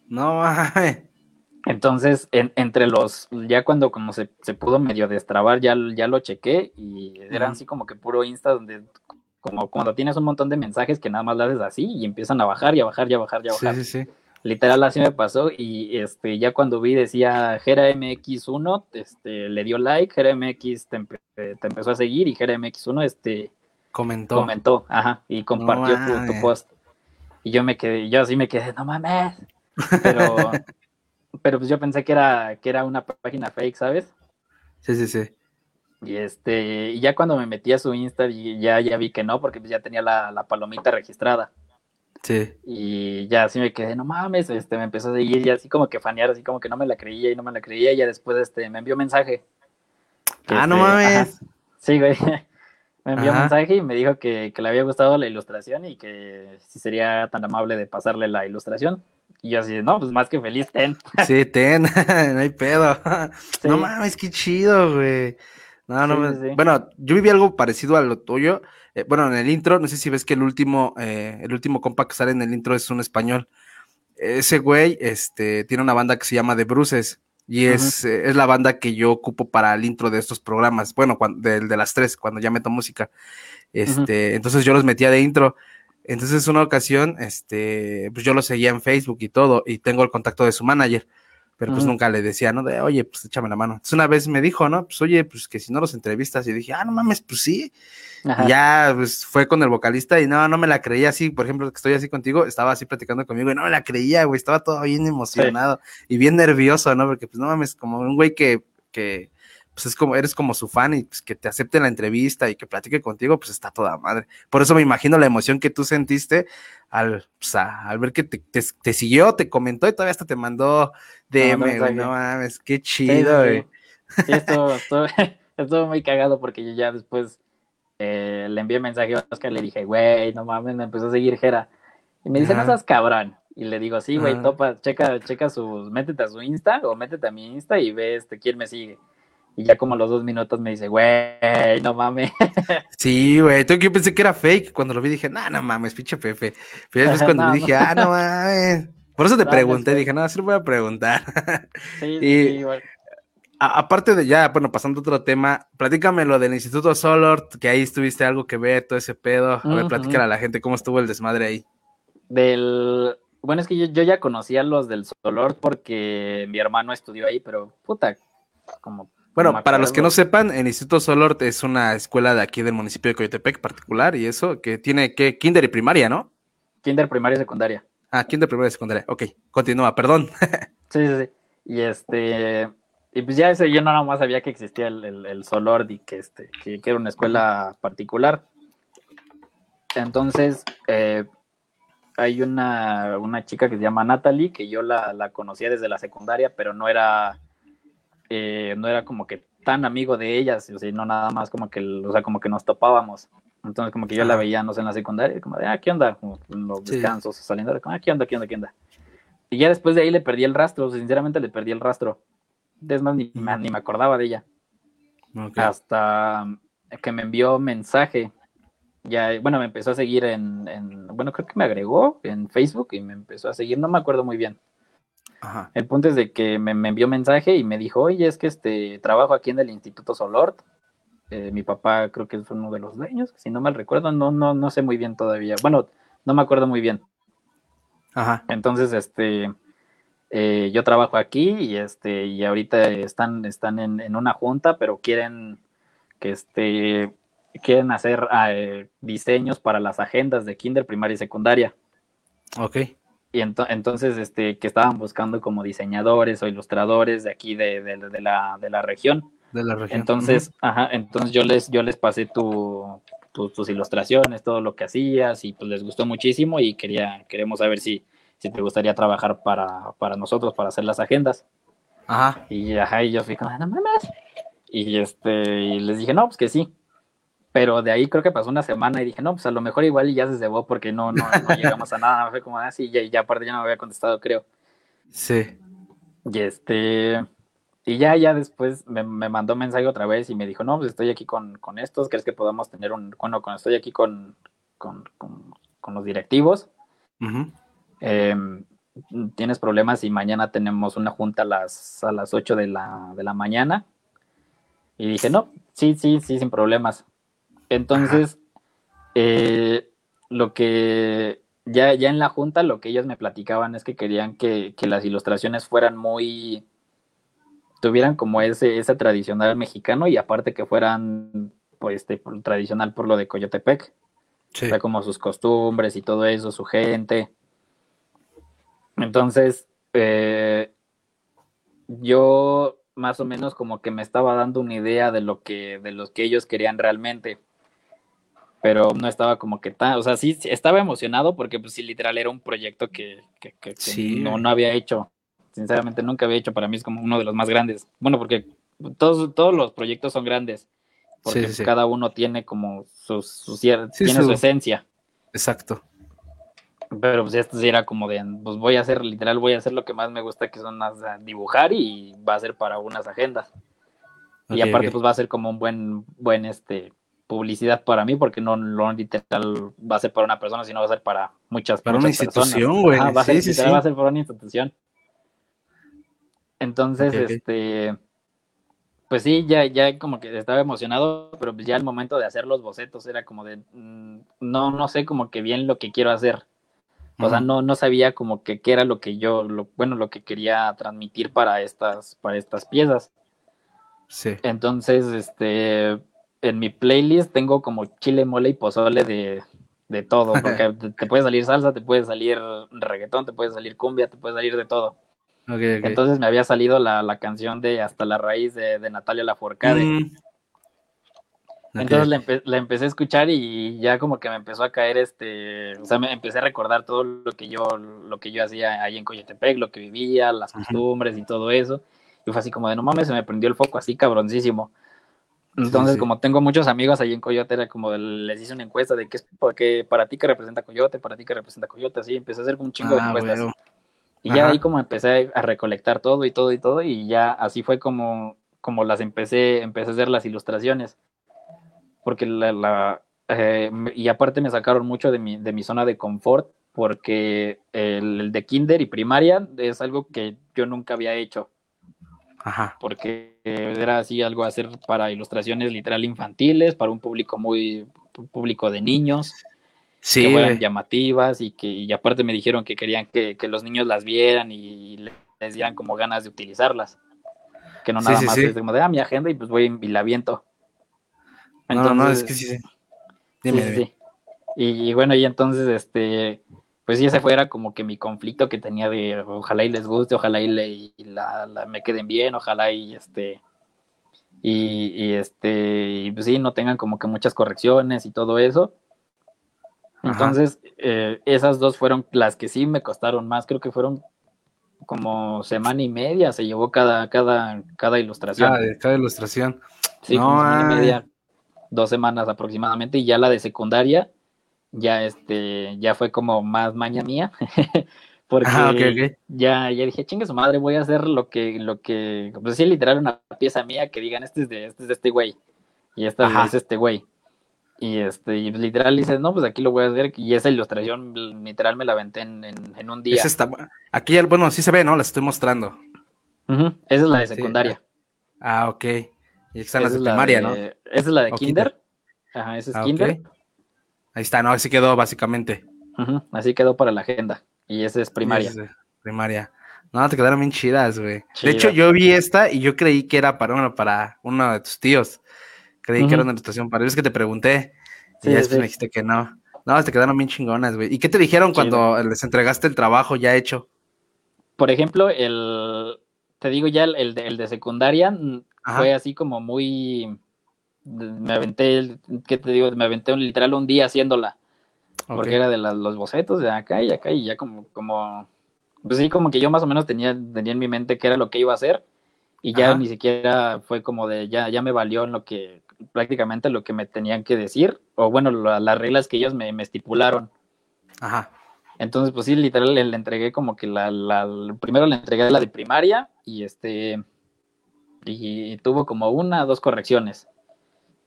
No, mames. Entonces, en- entre los, ya cuando como se, se pudo medio destrabar, ya, ya lo chequé y eran así como que puro Insta, donde como cuando tienes un montón de mensajes que nada más le haces así y empiezan a bajar y a bajar y a bajar y a Sí, bajar. sí, sí. Literal así me pasó y este ya cuando vi decía Jera MX1, este, le dio like, Jera MX te, empe- te empezó a seguir y Jera MX1 este, Comentó. comentó, ajá, y compartió tu- post. Y yo me quedé, yo así me quedé, no mames. Pero, pero pues yo pensé que era, que era una página fake, ¿sabes? Sí, sí, sí. Y este, y ya cuando me metí a su Insta, ya, ya vi que no, porque pues ya tenía la, la palomita registrada. Sí. Y ya así me quedé, no mames, este, me empezó a seguir y así como que fanear, así como que no me la creía y no me la creía. Y ya después este, me envió mensaje. Que, Ah, no mames. ajá, sí, güey. Me envió mensaje y me dijo que, que le había gustado la ilustración y que si sería tan amable de pasarle la ilustración. Y yo así, no, pues más que feliz, ten. Sí, ten, no hay pedo. Sí. No mames, qué chido, güey. No, no, Sí, me- sí, sí. Bueno, yo viví algo parecido a lo tuyo. Eh, bueno, en el intro, no sé si ves que el último, eh, el último compa que sale en el intro es un español. Ese güey, este, tiene una banda que se llama The Bruces. Y es, eh, es la banda que yo ocupo para el intro de estos programas. Bueno, cuan- del de las tres, cuando ya meto música. Este, entonces yo los metía de intro. Entonces, una ocasión, este, pues yo lo seguía en Facebook y todo, y tengo el contacto de su manager, pero pues nunca le decía, ¿no? De, oye, pues échame la mano. Entonces, una vez me dijo, ¿no? Pues, oye, pues que si no los entrevistas, y dije, ah, no mames, pues sí. Ajá. Y ya, pues fue con el vocalista y no, no me la creía así. Por ejemplo, que estoy así contigo, estaba así platicando conmigo y no me la creía, güey. Estaba todo bien emocionado y bien nervioso, ¿no? Porque, pues, no mames, como un güey que, que, pues es como, eres como su fan y pues que te acepte la entrevista y que platique contigo, pues está toda madre. Por eso me imagino la emoción que tú sentiste al, pues, a- al ver que te, te, te siguió, te comentó y todavía hasta te mandó DM, mensaje. No mames, qué chido, sí. güey. Sí, estuvo, estuvo, estuvo muy cagado porque yo ya después eh, le envié mensaje a Oscar, le dije, güey, no mames, me empezó a seguir Jera. Y me dice, no seas cabrón. Y le digo, sí, güey, topa, checa, checa sus, métete a su Insta o métete a mi Insta y ve este quién me sigue. Y ya como a los dos minutos me dice, güey, no mames. Sí, güey. Yo que pensé que era fake. Cuando lo vi dije, no, no mames, pinche Pepe. Pero después cuando No, dije, ah, no mames. Por eso te No, pregunté, dije, no, sí lo voy a preguntar. Sí, sí, Y- sí, igual. A- aparte de ya, bueno, pasando a otro tema, platícame lo del Instituto Solort, que ahí estuviste algo que ver, todo ese pedo. A ver, platícale a la gente cómo estuvo el desmadre ahí. Del. Bueno, es que yo, yo ya conocía los del Solort porque mi hermano estudió ahí, pero puta, como. Bueno, para los que no sepan, el Instituto Solort es una escuela de aquí del municipio de Coyotepec particular y eso, que tiene que kinder y primaria, ¿no? Kinder, primaria y secundaria. Ah, kinder, primaria y secundaria. Ok, continúa, perdón. Sí, sí, sí. Y este. Y pues ya ese, yo nada más sabía que existía el, el, el Solord y que, este, que, que era una escuela particular. Entonces, eh, hay una, una chica que se llama Natalie, que yo la, la conocía desde la secundaria, pero no era, eh, no era como que tan amigo de ella, sino nada más como que, o sea, como que nos topábamos. Entonces, como que yo la veía, no sé, en la secundaria, como de, ah, ¿qué onda? Como en los Sí. descansos, saliendo, de, ah, ¿qué onda, qué onda, qué onda? Y ya después de ahí le perdí el rastro, sinceramente le perdí el rastro. Es más, ni, me- ni me acordaba de ella. Ok. Hasta que me envió mensaje. Ya, bueno, me empezó a seguir en, en- bueno, creo que me agregó en Facebook y me empezó a seguir, no me acuerdo muy bien. Ajá. El punto es de que me, me envió mensaje y me dijo, oye, es que este trabajo aquí en el Instituto Solort. Eh, mi papá creo que es uno de los dueños, si no mal recuerdo, no, no, no sé muy bien todavía. Bueno, no me acuerdo muy bien. Ajá. Entonces, este, eh, yo trabajo aquí y este, y ahorita están, están en, en una junta, pero quieren que este, quieren hacer eh, diseños para las agendas de kinder, primaria y secundaria. Ok. Y ento- entonces, este, que estaban buscando como diseñadores o ilustradores de aquí de, de- de la, de la región. De la región. Entonces, ajá, entonces yo les, yo les pasé tu, tu- tus ilustraciones, todo lo que hacías, y pues les gustó muchísimo y quería, queremos saber si, si te gustaría trabajar para, para nosotros, para hacer las agendas. Ajá. Y ajá, y yo fui como, no mames. Y este, y les dije, no, pues que sí. Pero de ahí creo que pasó una semana y dije, no, pues a lo mejor igual y ya se cebó porque no, no, no llegamos a nada. Fue como, así, ya, ya aparte ya no me había contestado, creo. Sí. Y este, y ya, ya después me, me mandó mensaje otra vez y me dijo, no, pues estoy aquí con, con estos, ¿crees que podamos tener un, bueno, con, estoy aquí con, con, con, con los directivos? Em, ¿Tienes problemas y mañana tenemos una junta a las, a las 8 de la, de la mañana? Y dije, no, sí, sí, sí, sin problemas. Entonces, eh, lo que ya, ya en la junta, lo que ellos me platicaban es que querían que, que las ilustraciones fueran muy, tuvieran como ese, ese tradicional mexicano y aparte que fueran, pues, este, tradicional por lo de Coyotepec. Sí. O sea, como sus costumbres y todo eso, su gente. Entonces, eh, yo más o menos como que me estaba dando una idea de lo que, de los que ellos querían realmente. Pero no estaba como que tan, o sea, sí, estaba emocionado porque pues sí, literal era un proyecto que, que- que- que Sí. no, no había hecho. Sinceramente, nunca había hecho. Para mí es como uno de los más grandes. Bueno, porque todos, todos los proyectos son grandes. Porque Sí, sí, sí. cada uno tiene como su, su cier- Sí, tiene su esencia. Exacto. Pero pues esto sí era como de, pues voy a hacer, literal, voy a hacer lo que más me gusta, que son las, dibujar y va a ser para unas agendas. y aparte pues va a ser como un buen, buen, este, publicidad para mí, porque no, no literal va a ser para una persona, sino va a ser para muchas Para una personas. institución, güey. Ajá, va Sí, sí, sí. va a ser para una institución. Entonces, Ok, ok. este, pues sí, ya, ya como que estaba emocionado, pero pues ya el momento de hacer los bocetos era como de, mm, no, no sé como que bien lo que quiero hacer. O sea, no, no sabía como que qué era lo que yo, lo, bueno, lo que quería transmitir para estas, para estas piezas. Sí. Entonces, este, en mi playlist tengo como chile, mole y pozole de, de todo, porque te, puede salir salsa, te puede salir reggaetón, te puede salir cumbia, te puede salir de todo. Entonces me había salido la, la canción de Hasta la raíz de, de Natalia Lafourcade. Mm. Entonces la, empe- la empecé a escuchar y ya como que me empezó a caer este, o sea, me empecé a recordar todo lo que yo, lo que yo hacía ahí en Coyotepec, lo que vivía, las costumbres y todo eso. Y fue así como de no mames, se me prendió el foco así cabroncísimo. Entonces, sí. como tengo muchos amigos ahí en Coyote, era como les hice una encuesta de qué es porque para ti que representa Coyote, para ti que representa Coyote, así empecé a hacer un chingo de Ah, encuestas. Y ya ahí como empecé a recolectar todo y todo y todo, y ya así fue como, como las empecé, empecé a hacer las ilustraciones. Porque la, la, eh, y aparte me sacaron mucho de mi, de mi zona de confort, porque el, el de kinder y primaria es algo que yo nunca había hecho, Ajá. porque era así algo hacer para ilustraciones literal infantiles, para un público muy público de niños Sí, que fueran llamativas y que y aparte me dijeron que querían que, que los niños las vieran y les dieran como ganas de utilizarlas. Que no nada sí, más es como de, ah, mi agenda y pues voy y la viento. No, no, no, es que sí, sí. sí, Dime, sí, dime. y bueno, y entonces, este, pues sí, ese fuera como que mi conflicto que tenía de ojalá y les guste, ojalá y, le, y la, la- me queden bien, ojalá y este, y, y este, y pues sí, no tengan como que muchas correcciones y todo eso. Entonces, eh, esas dos fueron las que sí me costaron más, creo que fueron como semana y media, se llevó cada, cada, cada ilustración. Cada, cada ilustración. Sí, No, como semana y media, dos semanas aproximadamente, y ya la de secundaria, ya este, ya fue como más maña mía, porque ok, ok. ya, ya dije, chingue su madre, voy a hacer lo que, lo que, pues sí, literal una pieza mía que digan, este es de, este es de este güey, y esta es este güey. Y este, y literal dices, no, pues aquí lo voy a hacer, y esa ilustración literal me la aventé en, en, en un día. Esa está, aquí bueno, sí se ve, ¿no? La estoy mostrando. Esa es la de Sí, secundaria. Ah, ok. Y están las de es primaria, ¿no? Esa es la de kinder. Ajá, esa es Ah, kinder. Ahí está, ¿no? Así quedó básicamente. Así quedó para la agenda. Y esa es primaria. Primaria. No, te quedaron bien chidas, güey. De hecho, yo vi esta y yo creí que era para uno, para uno de tus tíos. Creí que era una ilustración para ellos que te pregunté. Sí, y después sí. me dijiste que no. No, te quedaron bien chingonas, güey. ¿Y qué te dijeron cuando les entregaste el trabajo ya hecho? Por ejemplo, el, te digo ya, el, el de, el de secundaria mm, Ajá. fue así como muy, me aventé, ¿qué te digo? Me aventé un, literal un día haciéndola, Ok. porque era de la- los bocetos de acá y acá y ya como, como, pues sí, como que yo más o menos tenía, tenía en mi mente qué era lo que iba a hacer y ya Ajá. ni siquiera fue como de, ya, ya me valió en lo que, prácticamente lo que me tenían que decir, o bueno, la- las reglas que ellos me, me estipularon. Ajá. Entonces, pues sí, literal le, le entregué como que la, la- primero le entregué la de primaria y este y tuvo como una, dos correcciones.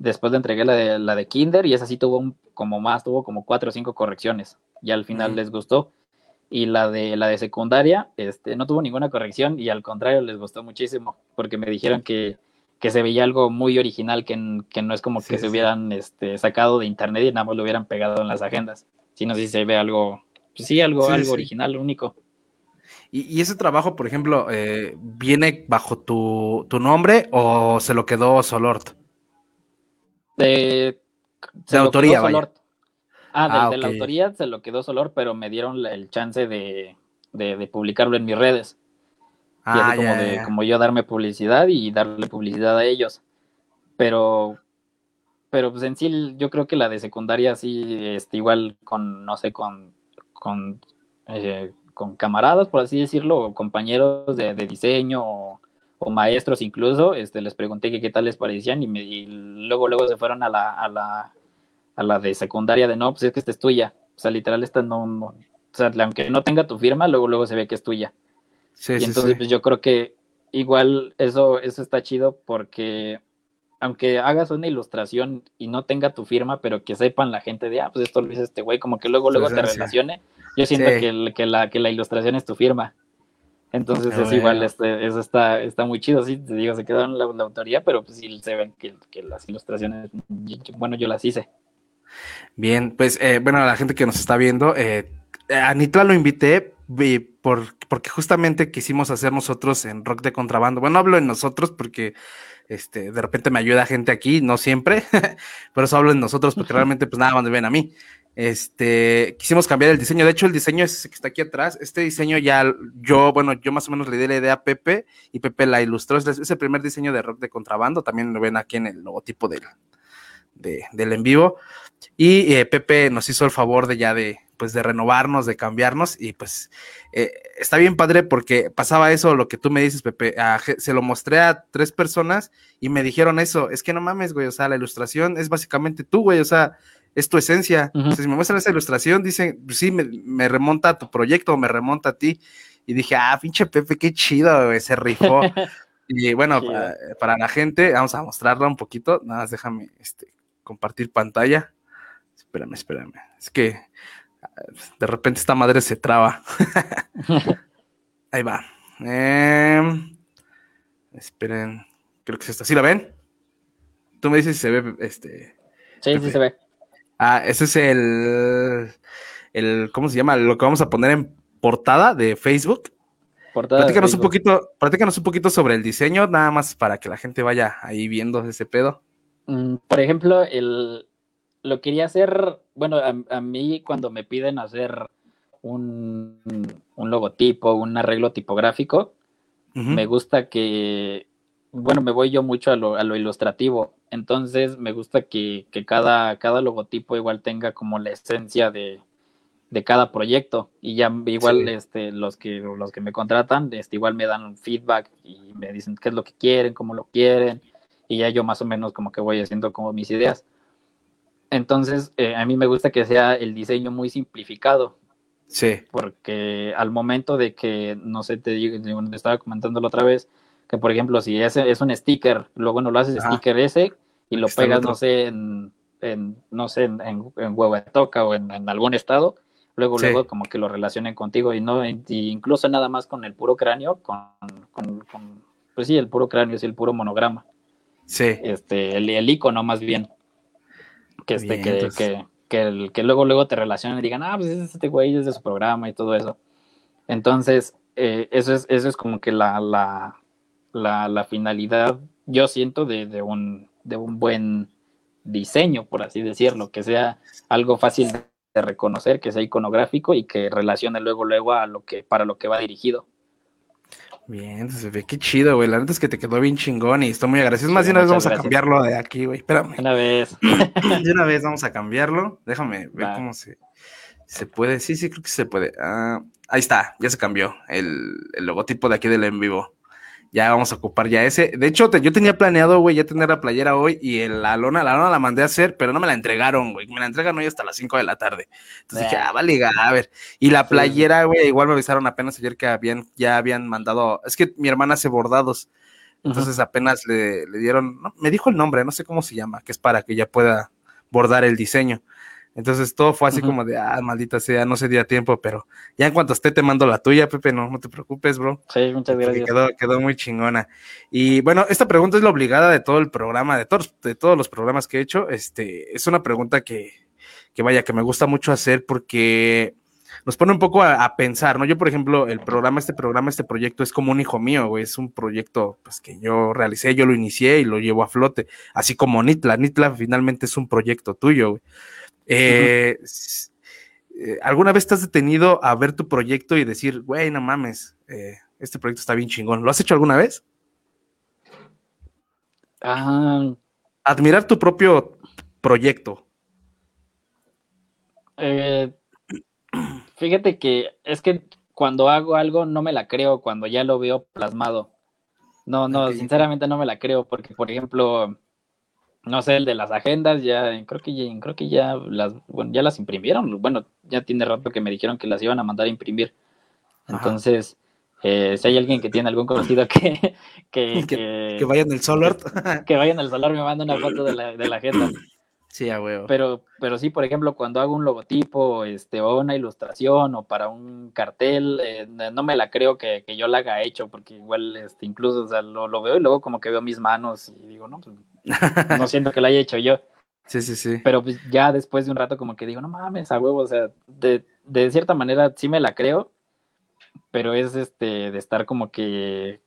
Después le entregué la de la de kinder y esa sí tuvo un- como más, tuvo como cuatro o cinco correcciones. Y al final les gustó. Y la de la de secundaria, este, no tuvo ninguna corrección y al contrario les gustó muchísimo porque me dijeron que, que se veía algo muy original, que, que no es como Sí, que se sí. hubieran este, sacado de internet y nada más lo hubieran pegado en las agendas, sino si se ve algo, pues sí, algo, Sí, algo original, único. ¿Y, y ese trabajo, por ejemplo, eh, viene bajo tu, tu nombre o se lo quedó Solort? De, autoría, vaya. Ah, de, Ah, de la autoría se lo quedó Solor, pero me dieron el chance de, de- de publicarlo en mis redes. y Ah, así como, de, como yo darme publicidad y darle publicidad a ellos. Pero, pero pues en sí yo creo que la de secundaria sí, este, igual con, no sé, con, con, eh, con camaradas, por así decirlo, o compañeros de, de diseño o, o maestros incluso, este, les pregunté que qué tal les parecían y, me, y luego, luego se fueron a la, a la, a la de secundaria de no, pues es que esta es tuya. O sea, literal, esta no, no- o sea, aunque no tenga tu firma, luego, luego se ve que es tuya. Sí, Y sí, entonces, sí. pues yo creo que igual eso, eso está chido porque aunque hagas una ilustración y no tenga tu firma, pero que sepan la gente de, ah, pues esto lo hizo este güey, como que luego, luego te relacione, yo siento que, que, la, que la ilustración es tu firma. Entonces Ah, es igual, este, eso está, está muy chido, sí, te digo, se quedaron la, la autoría, pero pues sí se ven que, que las ilustraciones, bueno, yo las hice. Bien, pues eh, bueno, a la gente que nos está viendo, eh, a Nitla lo invité vi- por, porque justamente quisimos hacer nosotros en Rock de Contrabando. Bueno, hablo en nosotros porque este, de repente me ayuda gente aquí, no siempre, por eso hablo en nosotros porque realmente pues nada más me ven a mí. Este, quisimos cambiar el diseño, de hecho el diseño es que está aquí atrás, este diseño ya yo, bueno, yo más o menos le di la idea a Pepe y Pepe la ilustró, es, es el primer diseño de Rock de Contrabando, también lo ven aquí en el logotipo del, de- del en vivo. Y eh, Pepe nos hizo el favor de ya de, pues, de renovarnos, de cambiarnos. Y pues eh, está bien padre porque pasaba eso, lo que tú me dices, Pepe. a se lo mostré a tres personas y me dijeron eso. Es que no mames, güey. O sea, la ilustración es básicamente tú, güey. O sea, es tu esencia. O sea, si me muestran esa ilustración, dicen, pues, sí, me, me remonta a tu proyecto, me remonta a ti. Y dije, ah, pinche Pepe, qué chido, güey, se rifó. Y bueno, para la gente, vamos a mostrarla un poquito. Nada más déjame este, compartir pantalla. Espérame, espérame. Es que ah, de repente esta madre se traba. Ahí va. Em, esperen, creo que es esta. ¿Sí la ven? Tú me dices si se ve este. Sí, sí se ve. Ah, ese es el, el. ¿Cómo se llama? Lo que vamos a poner en portada de Facebook. Portada de Platícanos un poquito, platícanos un poquito sobre el diseño, nada más para que la gente vaya ahí viendo ese pedo. Mm, Por ejemplo, el, lo quería hacer, bueno, a, a mí cuando me piden hacer un, un logotipo, un arreglo tipográfico, me gusta que, bueno, me voy yo mucho a lo, a lo ilustrativo, entonces me gusta que, que cada, cada logotipo igual tenga como la esencia de, de cada proyecto. Y ya igual Sí. este, los, que, los que me contratan este, igual me dan feedback y me dicen qué es lo que quieren, cómo lo quieren. Y ya yo más o menos como que voy haciendo como mis ideas. Entonces, eh, a mí me gusta que sea el diseño muy simplificado, Sí, porque al momento de que, no sé, te digo, digo, te estaba comentando la otra vez, que por ejemplo, si ese es un sticker, luego no lo haces Ajá. sticker ese y lo Está pegas, no sé, en, en, no sé, en, en, en Huehuetoca o en, en algún estado, luego, Sí. luego como que lo relacionen contigo y no, y incluso nada más con el puro cráneo, con, con, con- pues sí, el puro cráneo, sí, el puro monograma sí. este, el, el icono más bien. Que, este, Bien, que, entonces- que, que, el- que luego, luego te relacionen y digan, ah, pues es este güey, es de su programa y todo eso. Entonces, eh, eso, es, eso es como que la, la, la, la finalidad, yo siento, de, de, un, de un buen diseño, por así decirlo, que sea algo fácil de reconocer, que sea iconográfico y que relacione luego, luego a lo que, para lo que va dirigido. Bien, se ve qué chido, güey. La neta es que te quedó bien chingón y estoy muy agradecido. Es Más Sí, de una vez vamos a cambiarlo de aquí, güey. Espérame. Una vez. De una vez vamos a cambiarlo. Déjame ver cómo se, se puede. Sí, sí, creo que se puede. Ah, ahí está, ya se cambió el, el logotipo de aquí del en vivo. Ya vamos a ocupar ya ese. De hecho, te- yo tenía planeado, güey, ya tener la playera hoy y el- la lona, la lona la mandé a hacer, pero no me la entregaron, güey. Me la entregan hoy hasta las 5 de la tarde. Entonces dije, Ah. vale, a ver. Y la playera, güey, igual me avisaron apenas ayer que habían, ya habían mandado. Es que mi hermana hace bordados. Entonces apenas le, le dieron, no, me dijo el nombre, no sé cómo se llama, que es para que ya pueda bordar el diseño. Entonces todo fue así como de, ah, maldita sea, no se dio a tiempo, pero ya en cuanto esté te mando la tuya, Pepe, no, no te preocupes, bro. Sí, muchas porque gracias. Quedó, quedó muy chingona. Y bueno, esta pregunta es la obligada de todo el programa, de todos, de todos los programas que he hecho. Este, es una pregunta que, que vaya, que me gusta mucho hacer porque nos pone un poco a, a pensar, ¿no? Yo, por ejemplo, el programa, este programa, este proyecto es como un hijo mío, güey. Es un proyecto pues, que yo realicé, yo lo inicié y lo llevo a flote, así como Nitla. Nitla finalmente es un proyecto tuyo, güey. Eh, eh, ¿Alguna vez te has detenido a ver tu proyecto y decir, güey, no mames, eh, este proyecto está bien chingón? ¿Lo has hecho alguna vez? Ah, Admirar tu propio proyecto. Fíjate que es que cuando hago algo no me la creo cuando ya lo veo plasmado. No, no, sinceramente no me la creo porque, por ejemplo, no sé, el de las agendas ya, creo que ya, creo que ya las, bueno, ya las imprimieron. Bueno, ya tiene rato que me dijeron que las iban a mandar a imprimir. Entonces, eh, si hay alguien que tiene algún conocido que, que, Que- que, Que vayan el Solart. que vaya en el solar me manda una foto de la, de la agenda. Sí, a huevo. Pero, pero sí, por ejemplo, cuando hago un logotipo, este, o una ilustración, o para un cartel, eh, no me la creo que, que yo la haga hecho, porque igual, este, incluso, o sea, lo, lo veo y luego como que veo mis manos y digo, no, pues, no siento que la haya hecho yo. sí, sí, sí. Pero pues ya después de un rato como que digo, no mames, a huevo, o sea, de, de cierta manera sí me la creo, pero es este de estar como que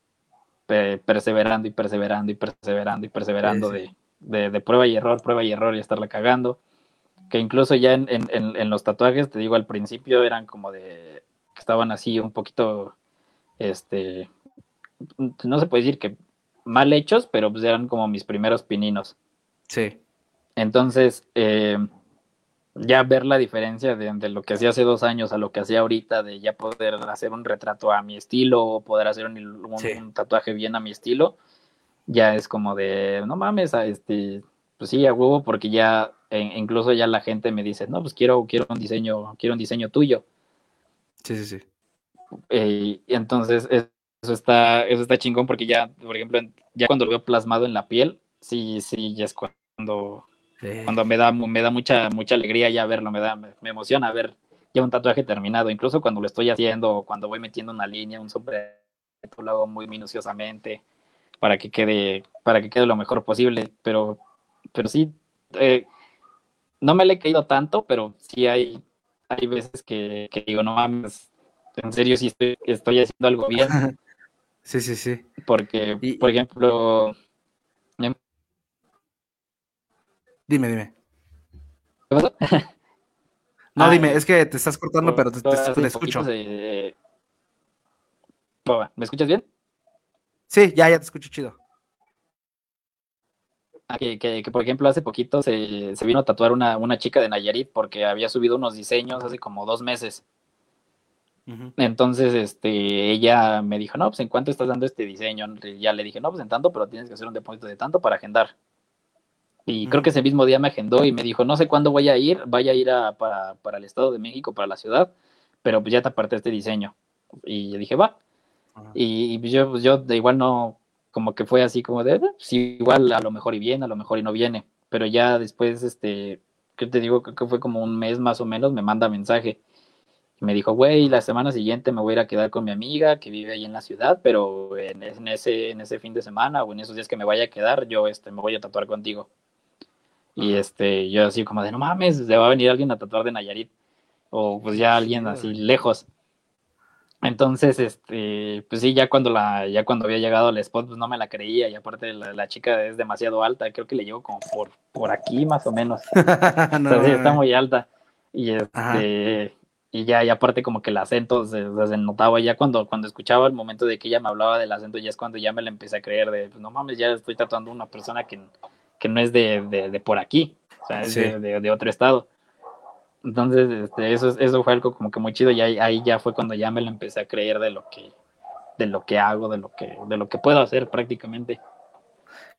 pe- perseverando y perseverando y perseverando y perseverando Sí, De, de, de prueba y error, prueba y error y estarla cagando. Que incluso ya en, en, en- los tatuajes, te digo, al principio eran como de que estaban así un poquito, este, no se puede decir que mal hechos, pero pues eran como mis primeros pininos. Sí. Entonces, eh, ya ver la diferencia de, de lo que hacía hace dos años a lo que hacía ahorita, de ya poder hacer un retrato a mi estilo o poder hacer un, un- Sí. un tatuaje bien a mi estilo, ya es como de, no mames, a este, pues sí, a huevo, porque ya, e- incluso ya la gente me dice, no, pues quiero, quiero un diseño, quiero un diseño tuyo. Sí, sí, sí. Eh, y entonces, es- eso está, eso está chingón porque ya, por ejemplo, ya cuando lo veo plasmado en la piel, sí, sí, ya es cuando, cuando me da, me da mucha, mucha alegría ya verlo, me da, me, me emociona ver ya un tatuaje terminado, incluso cuando lo estoy haciendo, cuando voy metiendo una línea, un sombrero, lo hago muy minuciosamente para que quede, para que quede lo mejor posible, pero, pero sí, eh, no me le he caído tanto, pero sí hay, hay veces que, que digo, no mames, en serio sí estoy, estoy haciendo algo bien, Sí, sí, sí. porque, Y- por ejemplo, em- Dime, dime. ¿qué pasó? No, Ah, dime, es que te estás cortando, pero te, te- escucho. ¿Me escuchas bien? Sí, ya, ya te escucho chido. Ah, que, que- que, por ejemplo, hace poquito se, se vino a tatuar una, una chica de Nayarit porque había subido unos diseños hace como dos meses. Entonces, este, ella me dijo, no, pues en cuánto estás dando este diseño. Y ya le dije, no, pues en tanto, pero tienes que hacer un depósito de tanto para agendar. Y creo que ese mismo día me agendó y me dijo, no sé cuándo voy a ir, vaya a ir a, para, para el Estado de México, para la ciudad, pero pues ya te aparté este diseño. Y yo dije, va. Y, y yo, pues yo de igual no, como que fue así como de, sí, igual a lo mejor y viene, a lo mejor y no viene. Pero ya después, este, ¿qué te digo? Que fue como un mes más o menos, me manda mensaje. Y me dijo, güey, la semana siguiente me voy a ir a quedar con mi amiga que vive ahí en la ciudad, pero en, en ese, en ese fin de semana o en esos días que me vaya a quedar, yo este, me voy a tatuar contigo. Y este, yo así como de, no mames, se va a venir alguien a tatuar de Nayarit. O pues ya alguien así lejos. Entonces, este, pues sí, ya cuando la, ya cuando había llegado al spot, pues no me la creía, y aparte la, la chica es demasiado alta, creo que le llego como por, por aquí más o menos. No, O sea, sí, no, está muy alta. Y este, y ya, y aparte como que el acento se, se notaba ya cuando, cuando escuchaba el momento de que ella me hablaba del acento, ya es cuando ya me la empecé a creer de, pues no mames, ya estoy tatuando a una persona que, que no es de, de, de por aquí, o sea, es Sí. de, de- de otro estado. Entonces, este, eso, es- eso fue algo como que muy chido y ahí, ahí ya fue cuando ya me lo empecé a creer de lo que, de lo que hago, de lo que, de lo que puedo hacer prácticamente.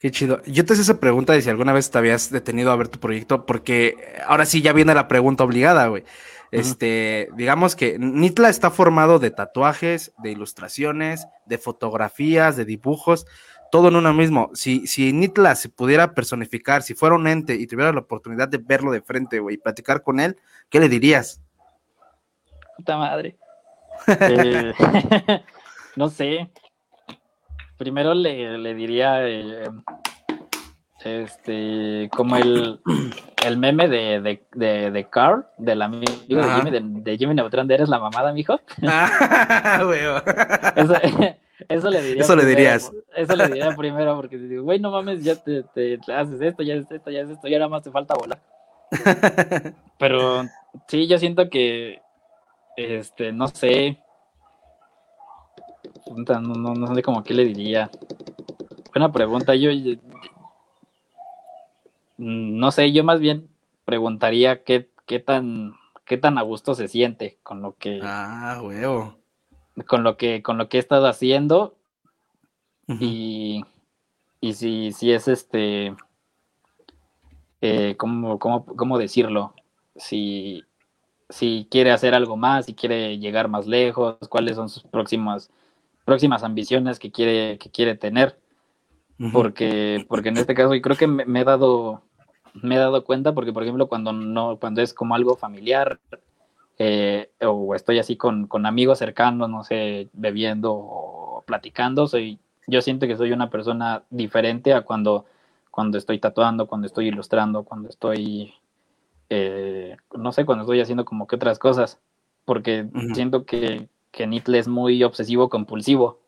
Qué chido. Yo te hice esa pregunta de si alguna vez te habías detenido a ver tu proyecto, porque ahora sí ya viene la pregunta obligada, güey. Este, digamos que Nitla está formado de tatuajes, de ilustraciones, de fotografías, de dibujos, todo en uno mismo. Si, si Nitla se pudiera personificar, si fuera un ente y tuviera la oportunidad de verlo de frente, güey, y platicar con él, ¿qué le dirías? Puta madre. Eh, no sé. Primero le, le diría eh, este como el, el meme de, de, de, de Carl, del amigo de. Jimmy, de, de Jimmy Neutron, de eres la mamada, mijo. Ah. Eso, eso le diría. Eso le dirías. Eso le diría primero, porque te digo, güey, no mames, ya te, te- te haces esto, ya haces esto, ya haces esto, ya nada más te falta volar. Pero sí, yo siento que, este, no sé. Puta, No, no, no sé como qué le diría. Buena pregunta. Yo, yo- mm, no sé, yo más bien preguntaría qué, qué tan, qué tan a gusto se siente con lo que, Ah, huevo. con lo que, con lo que he estado haciendo y, y si, si es este, eh, ¿cómo, cómo, cómo decirlo? Si, si quiere hacer algo más, si quiere llegar más lejos, cuáles son sus próximas, próximas ambiciones que quiere, que quiere tener. Porque, porque en este caso, y creo que me, me he dado, me he dado cuenta, porque por ejemplo, cuando no, cuando es como algo familiar, eh, o estoy así con, con amigos cercanos, no sé, bebiendo o platicando, soy, yo siento que soy una persona diferente a cuando, cuando estoy tatuando, cuando estoy ilustrando, cuando estoy, eh, no sé, cuando estoy haciendo como que otras cosas, porque siento que, que Nitle es muy obsesivo compulsivo.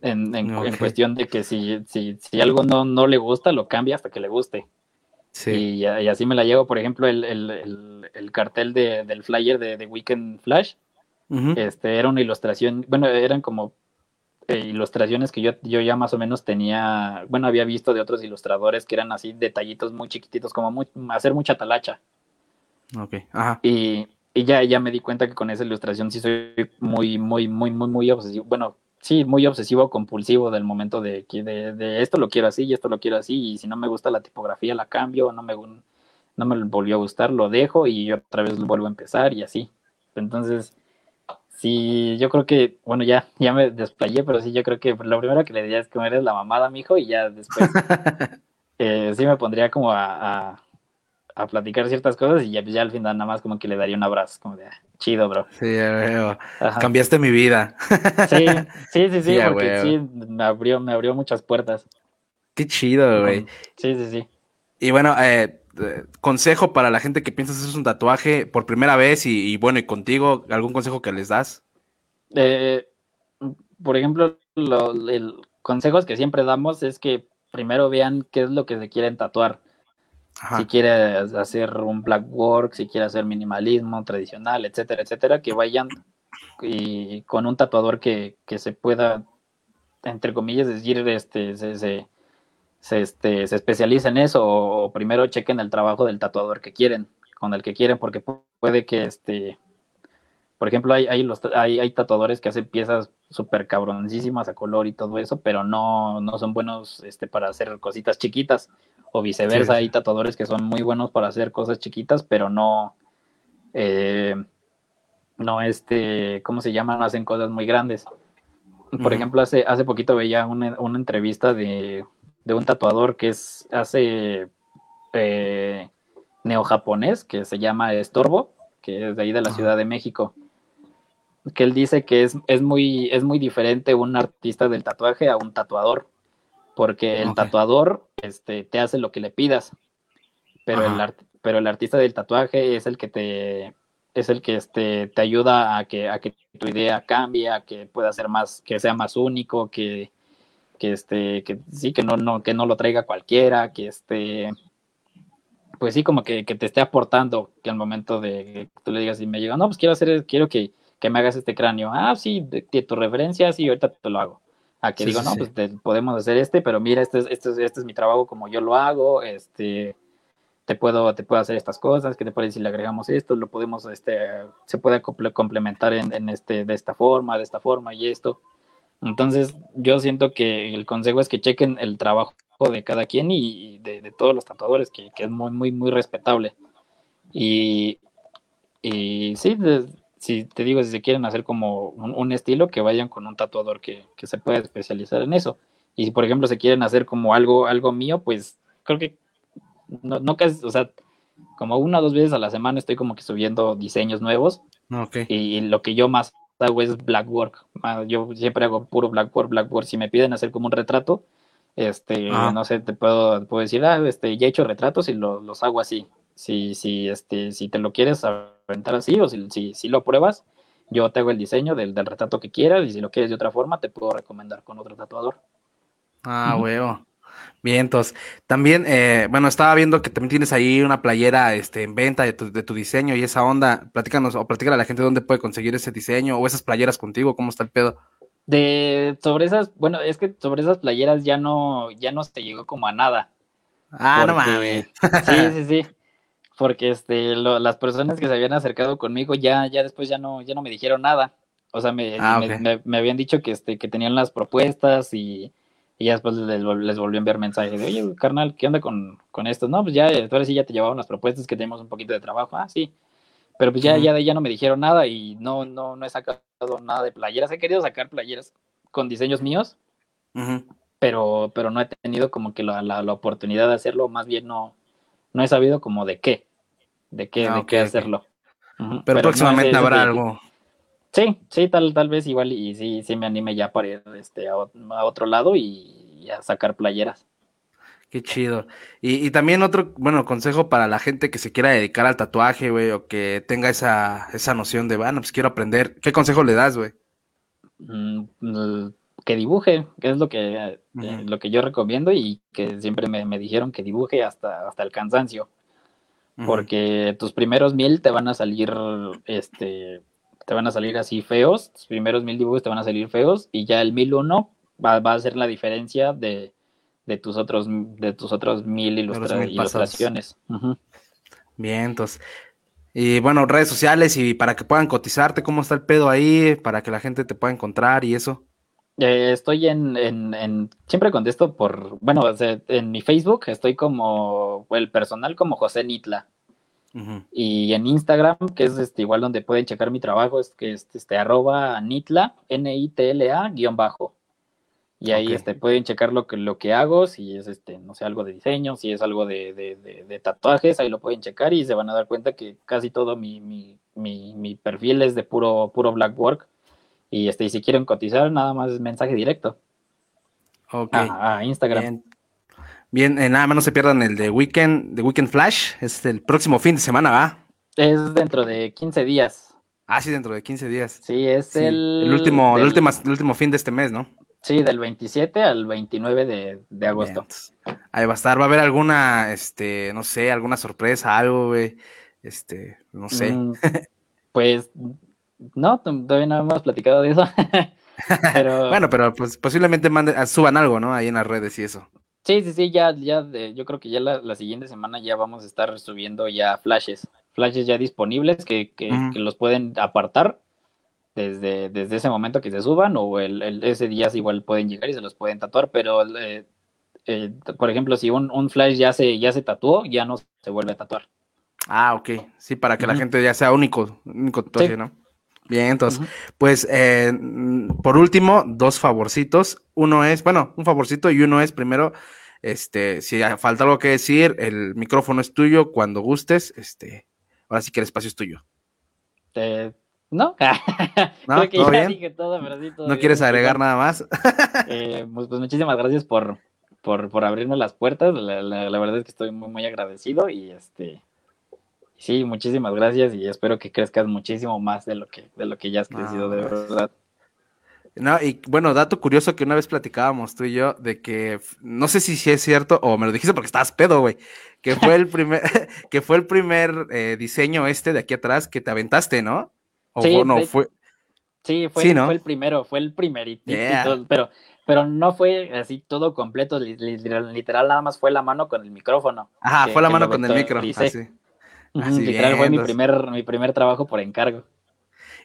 En, en- en cuestión de que si, si, si algo no, no le gusta, lo cambia hasta que le guste. Sí. Y, y así me la llevo, por ejemplo, el, el- el- el cartel de- del flyer de, de Weekend Flash. Este, era una ilustración, bueno, eran como eh, ilustraciones que yo, yo ya más o menos tenía, bueno, había visto de otros ilustradores que eran así detallitos muy chiquititos, como muy- hacer mucha talacha. Ok, ajá. Y, y ya, ya me di cuenta que con esa ilustración sí soy muy, muy, muy, muy, muy obsesivo. Bueno, sí, muy obsesivo compulsivo del momento de que de, de esto lo quiero así y esto lo quiero así. Y si no me gusta la tipografía, la cambio, no me, no me volvió a gustar, lo dejo y otra vez vuelvo a empezar y así. Entonces, sí, yo creo que, bueno, ya, ya me desplayé, pero sí, yo creo que lo primero que le diría es que eres la mamada, mijo, y ya después eh, sí me pondría como a, a, a platicar ciertas cosas y ya, ya al final nada más como que le daría un abrazo, como de, "Ah, chido, bro. Sí, ya veo. Ajá. Cambiaste mi vida. Sí, sí, sí, sí, porque sí, me abrió, me abrió muchas puertas. Qué chido, güey. Sí, sí, sí. Y bueno, eh, eh, consejo para la gente que piensa hacerse un tatuaje por primera vez y, y bueno, y contigo, ¿algún consejo que les das? Eh, por ejemplo, lo, el consejos que siempre damos es que primero vean qué es lo que se quieren tatuar. Si quiere hacer un black work, si quiere hacer minimalismo tradicional, etcétera, etcétera, que vayan y con un tatuador que, que se pueda, entre comillas, decir, este, se, se, este, se especialice en eso o, primero chequen el trabajo del tatuador que quieren, con el que quieren, porque pu- puede que, este, por ejemplo, hay, hay, los, hay, hay tatuadores que hacen piezas súper cabroncísimas a color y todo eso, pero no, no son buenos este, para hacer cositas chiquitas. O viceversa, Sí. hay tatuadores que son muy buenos para hacer cosas chiquitas, pero no, eh, no este, ¿cómo se llama? No hacen cosas muy grandes. Por ejemplo, hace, hace poquito veía una, una entrevista de, de un tatuador que es, hace eh, neojaponés, que se llama Estorbo, que es de ahí de la. Ciudad de México. Que él dice que es, es, muy, es muy diferente un artista del tatuaje a un tatuador, porque el tatuador este, te hace lo que le pidas, pero el, Ajá. art- pero el artista del tatuaje es el que te es el que este, te ayuda a que, a que tu idea cambie, a que pueda ser más, que sea más único, que, que este, que sí, que no, no, que no lo traiga cualquiera, que este, pues sí, como que, que te esté aportando, que al momento de que tú le digas y me llega, no, pues quiero hacer, quiero que, que me hagas este cráneo, ah, sí, de, de tu referencia, sí, ahorita te lo hago. A que Sí, digo, sí, no, pues te- podemos hacer este, pero mira, este es, este, es, este es mi trabajo como yo lo hago, este, te puedo, te puedo hacer estas cosas, ¿qué te parece si le agregamos esto? Lo podemos, este, se puede comple- complementar en, en este, de esta forma, de esta forma y esto. Entonces, yo siento que el consejo es que chequen el trabajo de cada quien y, y de, de todos los tatuadores, que, que es muy, muy, muy respetable. Y, y sí, de- si te digo, si se quieren hacer como un, un estilo, que vayan con un tatuador que, que se pueda especializar en eso. Y si, por ejemplo, se quieren hacer como algo, algo mío, pues creo que no, no casi, o sea, como una o dos veces a la semana estoy como que subiendo diseños nuevos Ok. y lo que yo más hago es black work. Ah, Yo siempre hago puro black work, black work. Si me piden hacer como un retrato, este, Ajá. no sé, te puedo, puedo decir, ah, este, ya he hecho retratos y lo- los hago así. Si, si, este, si te lo quieres aventar así o si, si, si lo pruebas, yo te hago el diseño del, del retrato que quieras y si lo quieres de otra forma, te puedo recomendar con otro tatuador. Ah, huevo. Vientos. También, eh, bueno, estaba viendo que también tienes ahí una playera este, en venta de tu, de tu diseño y esa onda. Platícanos o platícale a la gente dónde puede conseguir ese diseño o esas playeras contigo, cómo está el pedo. De sobre esas, bueno, es que sobre esas playeras ya no, ya no se llegó como a nada. Ah, no mames. Sí, sí, sí. Porque este, lo- las personas que se habían acercado conmigo ya, ya después ya no, ya no me dijeron nada. O sea, me, Ah, me, ok. me- me habían dicho que, este, que tenían las propuestas y, y ya después les, les volví a enviar mensajes de, oye, carnal, ¿qué onda con, con esto? No, pues ya, ahora sí ya te llevaban las propuestas, que tenemos un poquito de trabajo. Ah, sí. Pero pues ya, Ujú. ya de ahí ya no me dijeron nada y no, no, no he sacado nada de playeras. He querido sacar playeras con diseños míos, pero, pero no he tenido como que la, la, la oportunidad de hacerlo, más bien no, no he sabido como de qué, de qué, Ah, de qué hacerlo. Pero no próximamente es ese habrá algo. Sí, sí, tal, tal vez igual y sí, sí me anime ya para ir este, a, ot- a otro lado y, y a sacar playeras. Qué chido. Y, y también otro, bueno, consejo para la gente que se quiera dedicar al tatuaje, güey, o que tenga esa, esa noción de, bueno, pues quiero aprender. ¿Qué consejo le das, güey? Mm, que dibuje, que es lo que, eh, lo que yo recomiendo y que siempre me, me dijeron que dibuje hasta, hasta el cansancio. Porque tus primeros mil te van a salir, este, te van a salir así feos, tus primeros mil dibujos te van a salir feos y ya el mil uno va, va a ser la diferencia de, de tus otros, de tus otros mil ilustra- mil ilustraciones. Ujú. Vientos. Y bueno, redes sociales y para que puedan cotizarte, ¿cómo está el pedo ahí? Para que la gente te pueda encontrar y eso. Eh, estoy en, en, en- siempre contesto por, bueno, en mi Facebook estoy como, el personal como José Nitla. Y en Instagram, que es este, igual donde pueden checar mi trabajo, es que es este, arroba nitla, N-I-T-L-A, guion bajo. Y ahí este, pueden checar lo que, lo que hago, si es este, no sé, algo de diseño, si es algo de, de- de- de tatuajes, ahí lo pueden checar y se van a dar cuenta que casi todo mi, mi, mi, mi perfil es de puro, puro black work. Y este, y si quieren cotizar, nada más mensaje directo Ok. a, a Instagram. Bien, Bien, eh, nada más no se pierdan el de Weekend, de Weekend Flash. Es el próximo fin de semana, ¿va? Es dentro de 15 días. Ah, sí, dentro de 15 días. Sí, es Sí, el, último, el, último, el último fin de este mes, ¿no? Sí, del 27 al 29 de, de agosto. Bien, ahí va a estar. Va a haber alguna, este, no sé, alguna sorpresa, algo, güey. Este, no sé. Mm, pues no, todavía no hemos platicado de eso. pero Bueno, pero pues posiblemente mande- ah, suban algo, ¿no? Ahí en las redes y eso. sí, sí, sí, ya, ya, de- yo creo que ya la, la siguiente semana ya vamos a estar subiendo ya flashes, flashes ya disponibles que, que, que los pueden apartar desde, desde ese momento que se suban o el, el- ese día sí igual pueden llegar y se los pueden tatuar, pero eh, eh, por ejemplo, si un, un flash ya se, ya se tatuó, ya no se vuelve a tatuar. Ah, ok. Sí, para que la gente ya sea único, único tatuaje, Sí. ¿no? Bien, entonces, pues, eh, mm, por último, dos favorcitos. Uno es, bueno, un favorcito y uno es, primero, este, si falta algo que decir, el micrófono es tuyo cuando gustes, este, ahora sí que el espacio es tuyo. Eh, ¿No? ¿No? Creo que ¿Todo ya bien? dije todo, pero sí, todo ¿No bien. quieres agregar nada más? eh, pues, pues muchísimas gracias por, por, por abrirme las puertas. La, la- la verdad es que estoy muy, muy agradecido y este. Sí, muchísimas gracias y espero que crezcas muchísimo más de lo que, de lo que ya has crecido, de verdad. No, y bueno, dato curioso que una vez platicábamos tú y yo de que no sé si sí es cierto o me lo dijiste porque estabas pedo, güey, que fue el primer que fue el primer eh, diseño este de aquí atrás que te aventaste, ¿no? O Sí, fue- no de- fue Sí, fue, Sí, ¿no? fue el primero, fue el primerito, Yeah. pero, pero no fue así todo completo, li- literal, literal nada más fue la mano con el micrófono. Ajá, que- fue la mano con el micro, así. Así literal fue mi primer, mi primer trabajo por encargo.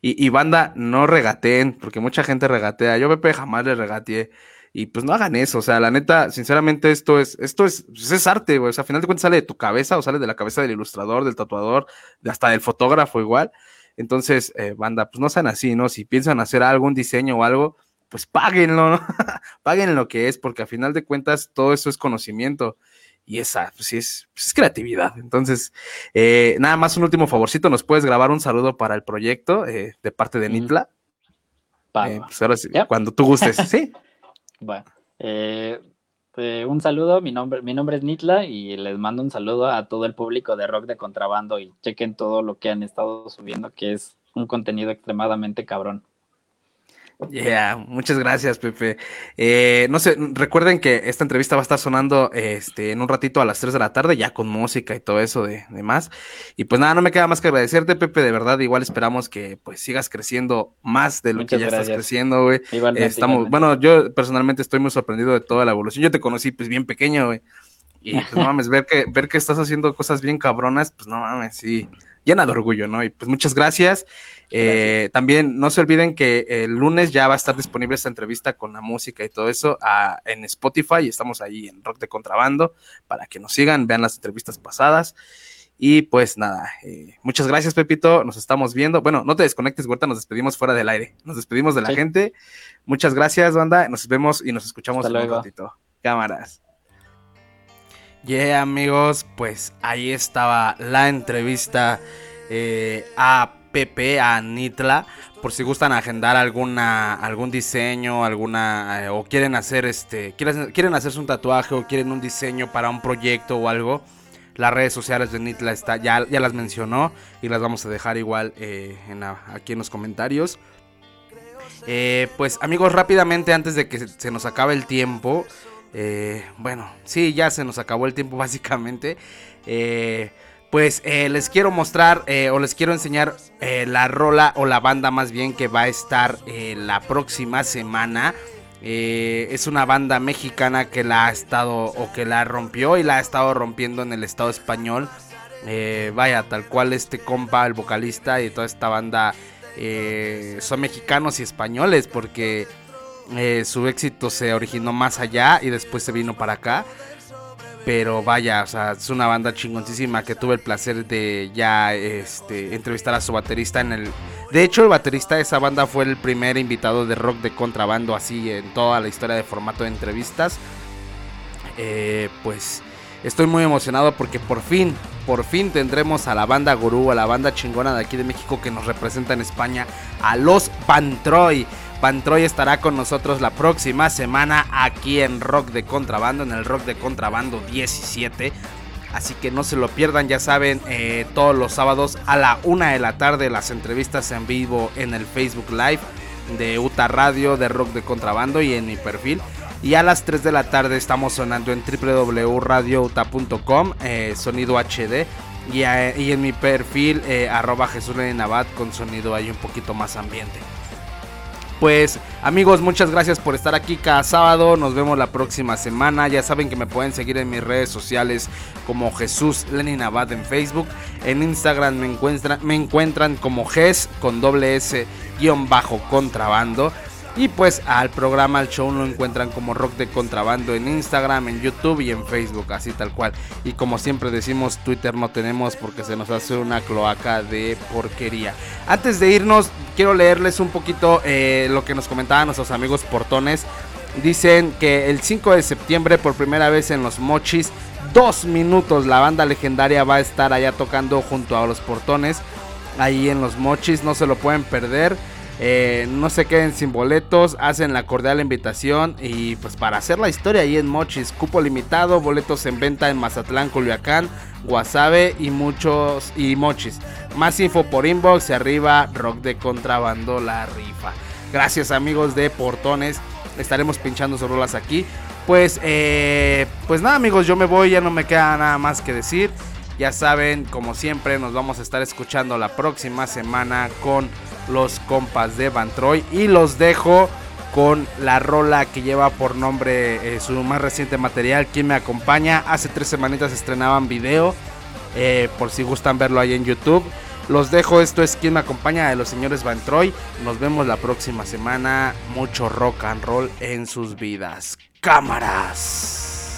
Y, y banda, no regateen, porque mucha gente regatea. Yo, Pepe, jamás le regateé. Y pues no hagan eso. O sea, la neta, sinceramente, esto es, esto es, pues, es arte, güey. O sea, al final de cuentas sale de tu cabeza o sale de la cabeza del ilustrador, del tatuador, de hasta del fotógrafo igual. Entonces, eh, banda, pues no sean así, ¿no? Si piensan hacer algún diseño o algo, pues páguenlo, ¿no? Paguen lo que es, porque al final de cuentas todo eso es conocimiento. Y esa, pues sí, es, pues, es creatividad. Entonces, eh, nada más un último favorcito, nos puedes grabar un saludo para el proyecto eh, de parte de. Nitla. Eh, pues ahora sí, Ya. cuando tú gustes, ¿sí? Bueno, eh, eh, un saludo, mi nombre, mi nombre es Nitla y les mando un saludo a todo el público de Rock de Contrabando y chequen todo lo que han estado subiendo, que es un contenido extremadamente cabrón. Yeah, muchas gracias, Pepe. Eh, no sé, recuerden que esta entrevista va a estar sonando este, en un ratito a las 3 de la tarde, ya con música y todo eso de, de más. Y pues nada, no me queda más que agradecerte, Pepe, de verdad, igual esperamos que pues sigas creciendo más de lo Muchas que ya estás creciendo, güey. Igualmente, Estamos, bueno, yo personalmente estoy muy sorprendido de toda la evolución. Yo te conocí pues bien pequeño, güey. Y pues no mames, ver que, ver que estás haciendo cosas bien cabronas, pues no mames, sí, llena de orgullo, ¿no? Y pues muchas gracias. Eh, también no se olviden que el lunes ya va a estar disponible esta entrevista con la música y todo eso ah, en Spotify. Estamos ahí en Rock de Contrabando para que nos sigan, vean las entrevistas pasadas. Y pues nada, eh, muchas gracias, Pepito. Nos estamos viendo. Bueno, no te desconectes, ahorita nos despedimos fuera del aire. Nos despedimos de la Sí. gente. Muchas gracias, banda. Nos vemos y nos escuchamos en un ratito. Cámaras. Yeah, amigos, pues ahí estaba la entrevista eh, a Pepe, a Nitla, por si gustan agendar alguna, algún diseño, alguna, eh, o quieren hacer este, quieren, quieren hacerse un tatuaje o quieren un diseño para un proyecto o algo. Las redes sociales de Nitla está, ya, ya las mencionó y las vamos a dejar igual eh, en aquí en los comentarios. Eh, pues amigos, rápidamente antes de que se nos acabe el tiempo, eh, bueno, sí, ya se nos acabó el tiempo básicamente. Eh, pues eh, les quiero mostrar eh, o les quiero enseñar eh, la rola o la banda más bien que va a estar la próxima semana. Es una banda mexicana que la ha estado o que la rompió y la ha estado rompiendo en el estado español. Vaya, tal cual este compa, el vocalista y toda esta banda son mexicanos y españoles porque eh, su éxito se originó más allá y después se vino para acá. Pero vaya, o sea, es una banda chingoncísima que tuve el placer de ya este, entrevistar a su baterista en el... De hecho, el baterista de esa banda fue el primer invitado de rock de contrabando así en toda la historia de formato de entrevistas. Eh, pues estoy muy emocionado porque por fin, por fin tendremos a la banda gurú, a la banda chingona de aquí de México que nos representa en España, a los Pantroy. Pantroy estará con nosotros la próxima semana aquí en Rock de Contrabando, en el Rock de Contrabando 17. Así que no se lo pierdan, ya saben, eh, todos los sábados a la una de la tarde las entrevistas en vivo en el Facebook Live de Uta Radio, de Rock de Contrabando y en mi perfil. Y a las 3 de la tarde estamos sonando en www.radiouta.com, eh, sonido HD. Y, eh, y en mi perfil, eh, arroba Jesús con sonido ahí un poquito más ambiente. Pues amigos, muchas gracias por estar aquí cada sábado. Nos vemos la próxima semana. Ya saben que me pueden seguir en mis redes sociales como Jesús Lenin Abad en Facebook. En Instagram me encuentran, me encuentran como Ges con doble S guion bajo contrabando. Y pues al programa, al show lo encuentran como Rock de Contrabando en Instagram, en YouTube y en Facebook, así tal cual. Y como siempre decimos, Twitter no tenemos porque se nos hace una cloaca de porquería. Antes de irnos, quiero leerles un poquito eh, lo que nos comentaban nuestros amigos portones. Dicen que el 5 de septiembre, por primera vez en los Mochis, dos minutos, la banda legendaria va a estar allá tocando junto a los portones. Ahí en los Mochis, no se lo pueden perder. Eh, no se queden sin boletos, hacen la cordial invitación y pues para hacer la historia ahí en Mochis, cupo limitado, boletos en venta en Mazatlán, Culiacán, Guasave y muchos y Mochis. Más info por inbox y arriba Rock de Contrabando la rifa. Gracias amigos de Portones, estaremos pinchando sus rolas aquí. Pues, eh, pues nada amigos, yo me voy, ya no me queda nada más que decir. Ya saben, como siempre, nos vamos a estar escuchando la próxima semana con los compas de Van Troy. Y los dejo con la rola que lleva por nombre eh, su más reciente material. Quien me acompaña? Hace tres semanitas estrenaban video. eh, por si gustan verlo ahí en YouTube. Los dejo, esto es quien me acompaña de los señores Van Troy. Nos vemos la próxima semana. Mucho rock and roll en sus vidas. Cámaras.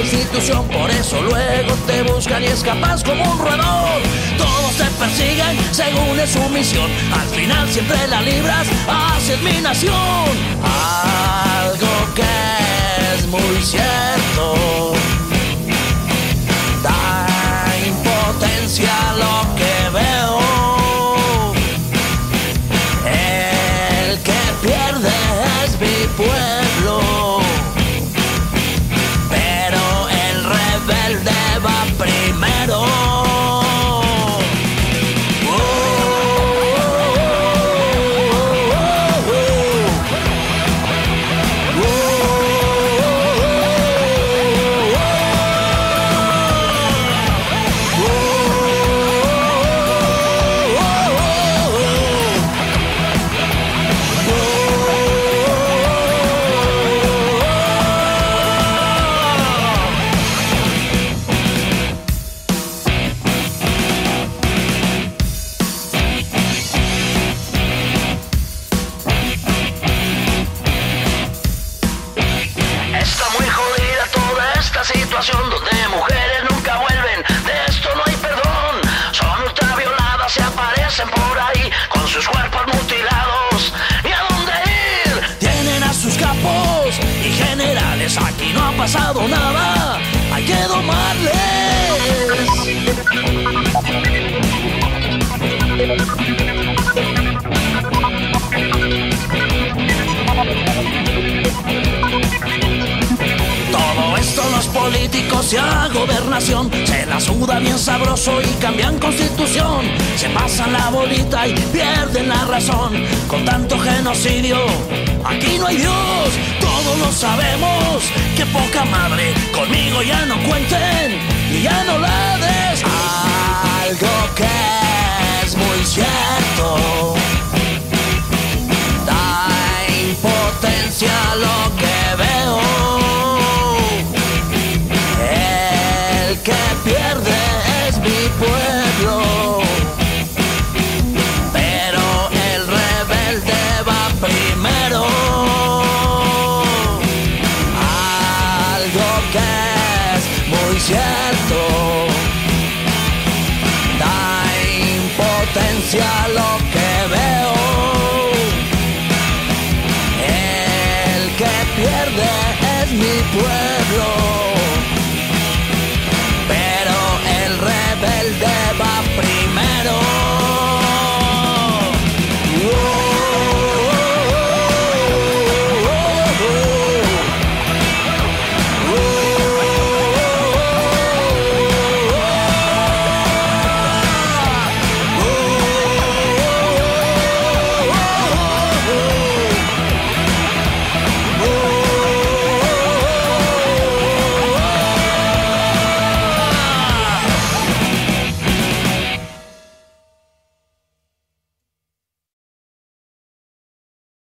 Institución, por eso luego te buscan y escapas como un roedor. Todos te persiguen según es su misión, al final siempre la libras, así es mi nación. Algo que es muy cierto. Da impotencia lo que veo. Pasado nada, hay que domarles. Todo esto los políticos y a gobernación se la suda bien sabroso y cambian constitución. Se pasan la bolita y pierden la razón con tanto genocidio. Aquí no hay Dios, todos lo sabemos. Que poca madre, conmigo ya no cuenten y ya no la des. Algo que es muy cierto. Da impotencia lo Where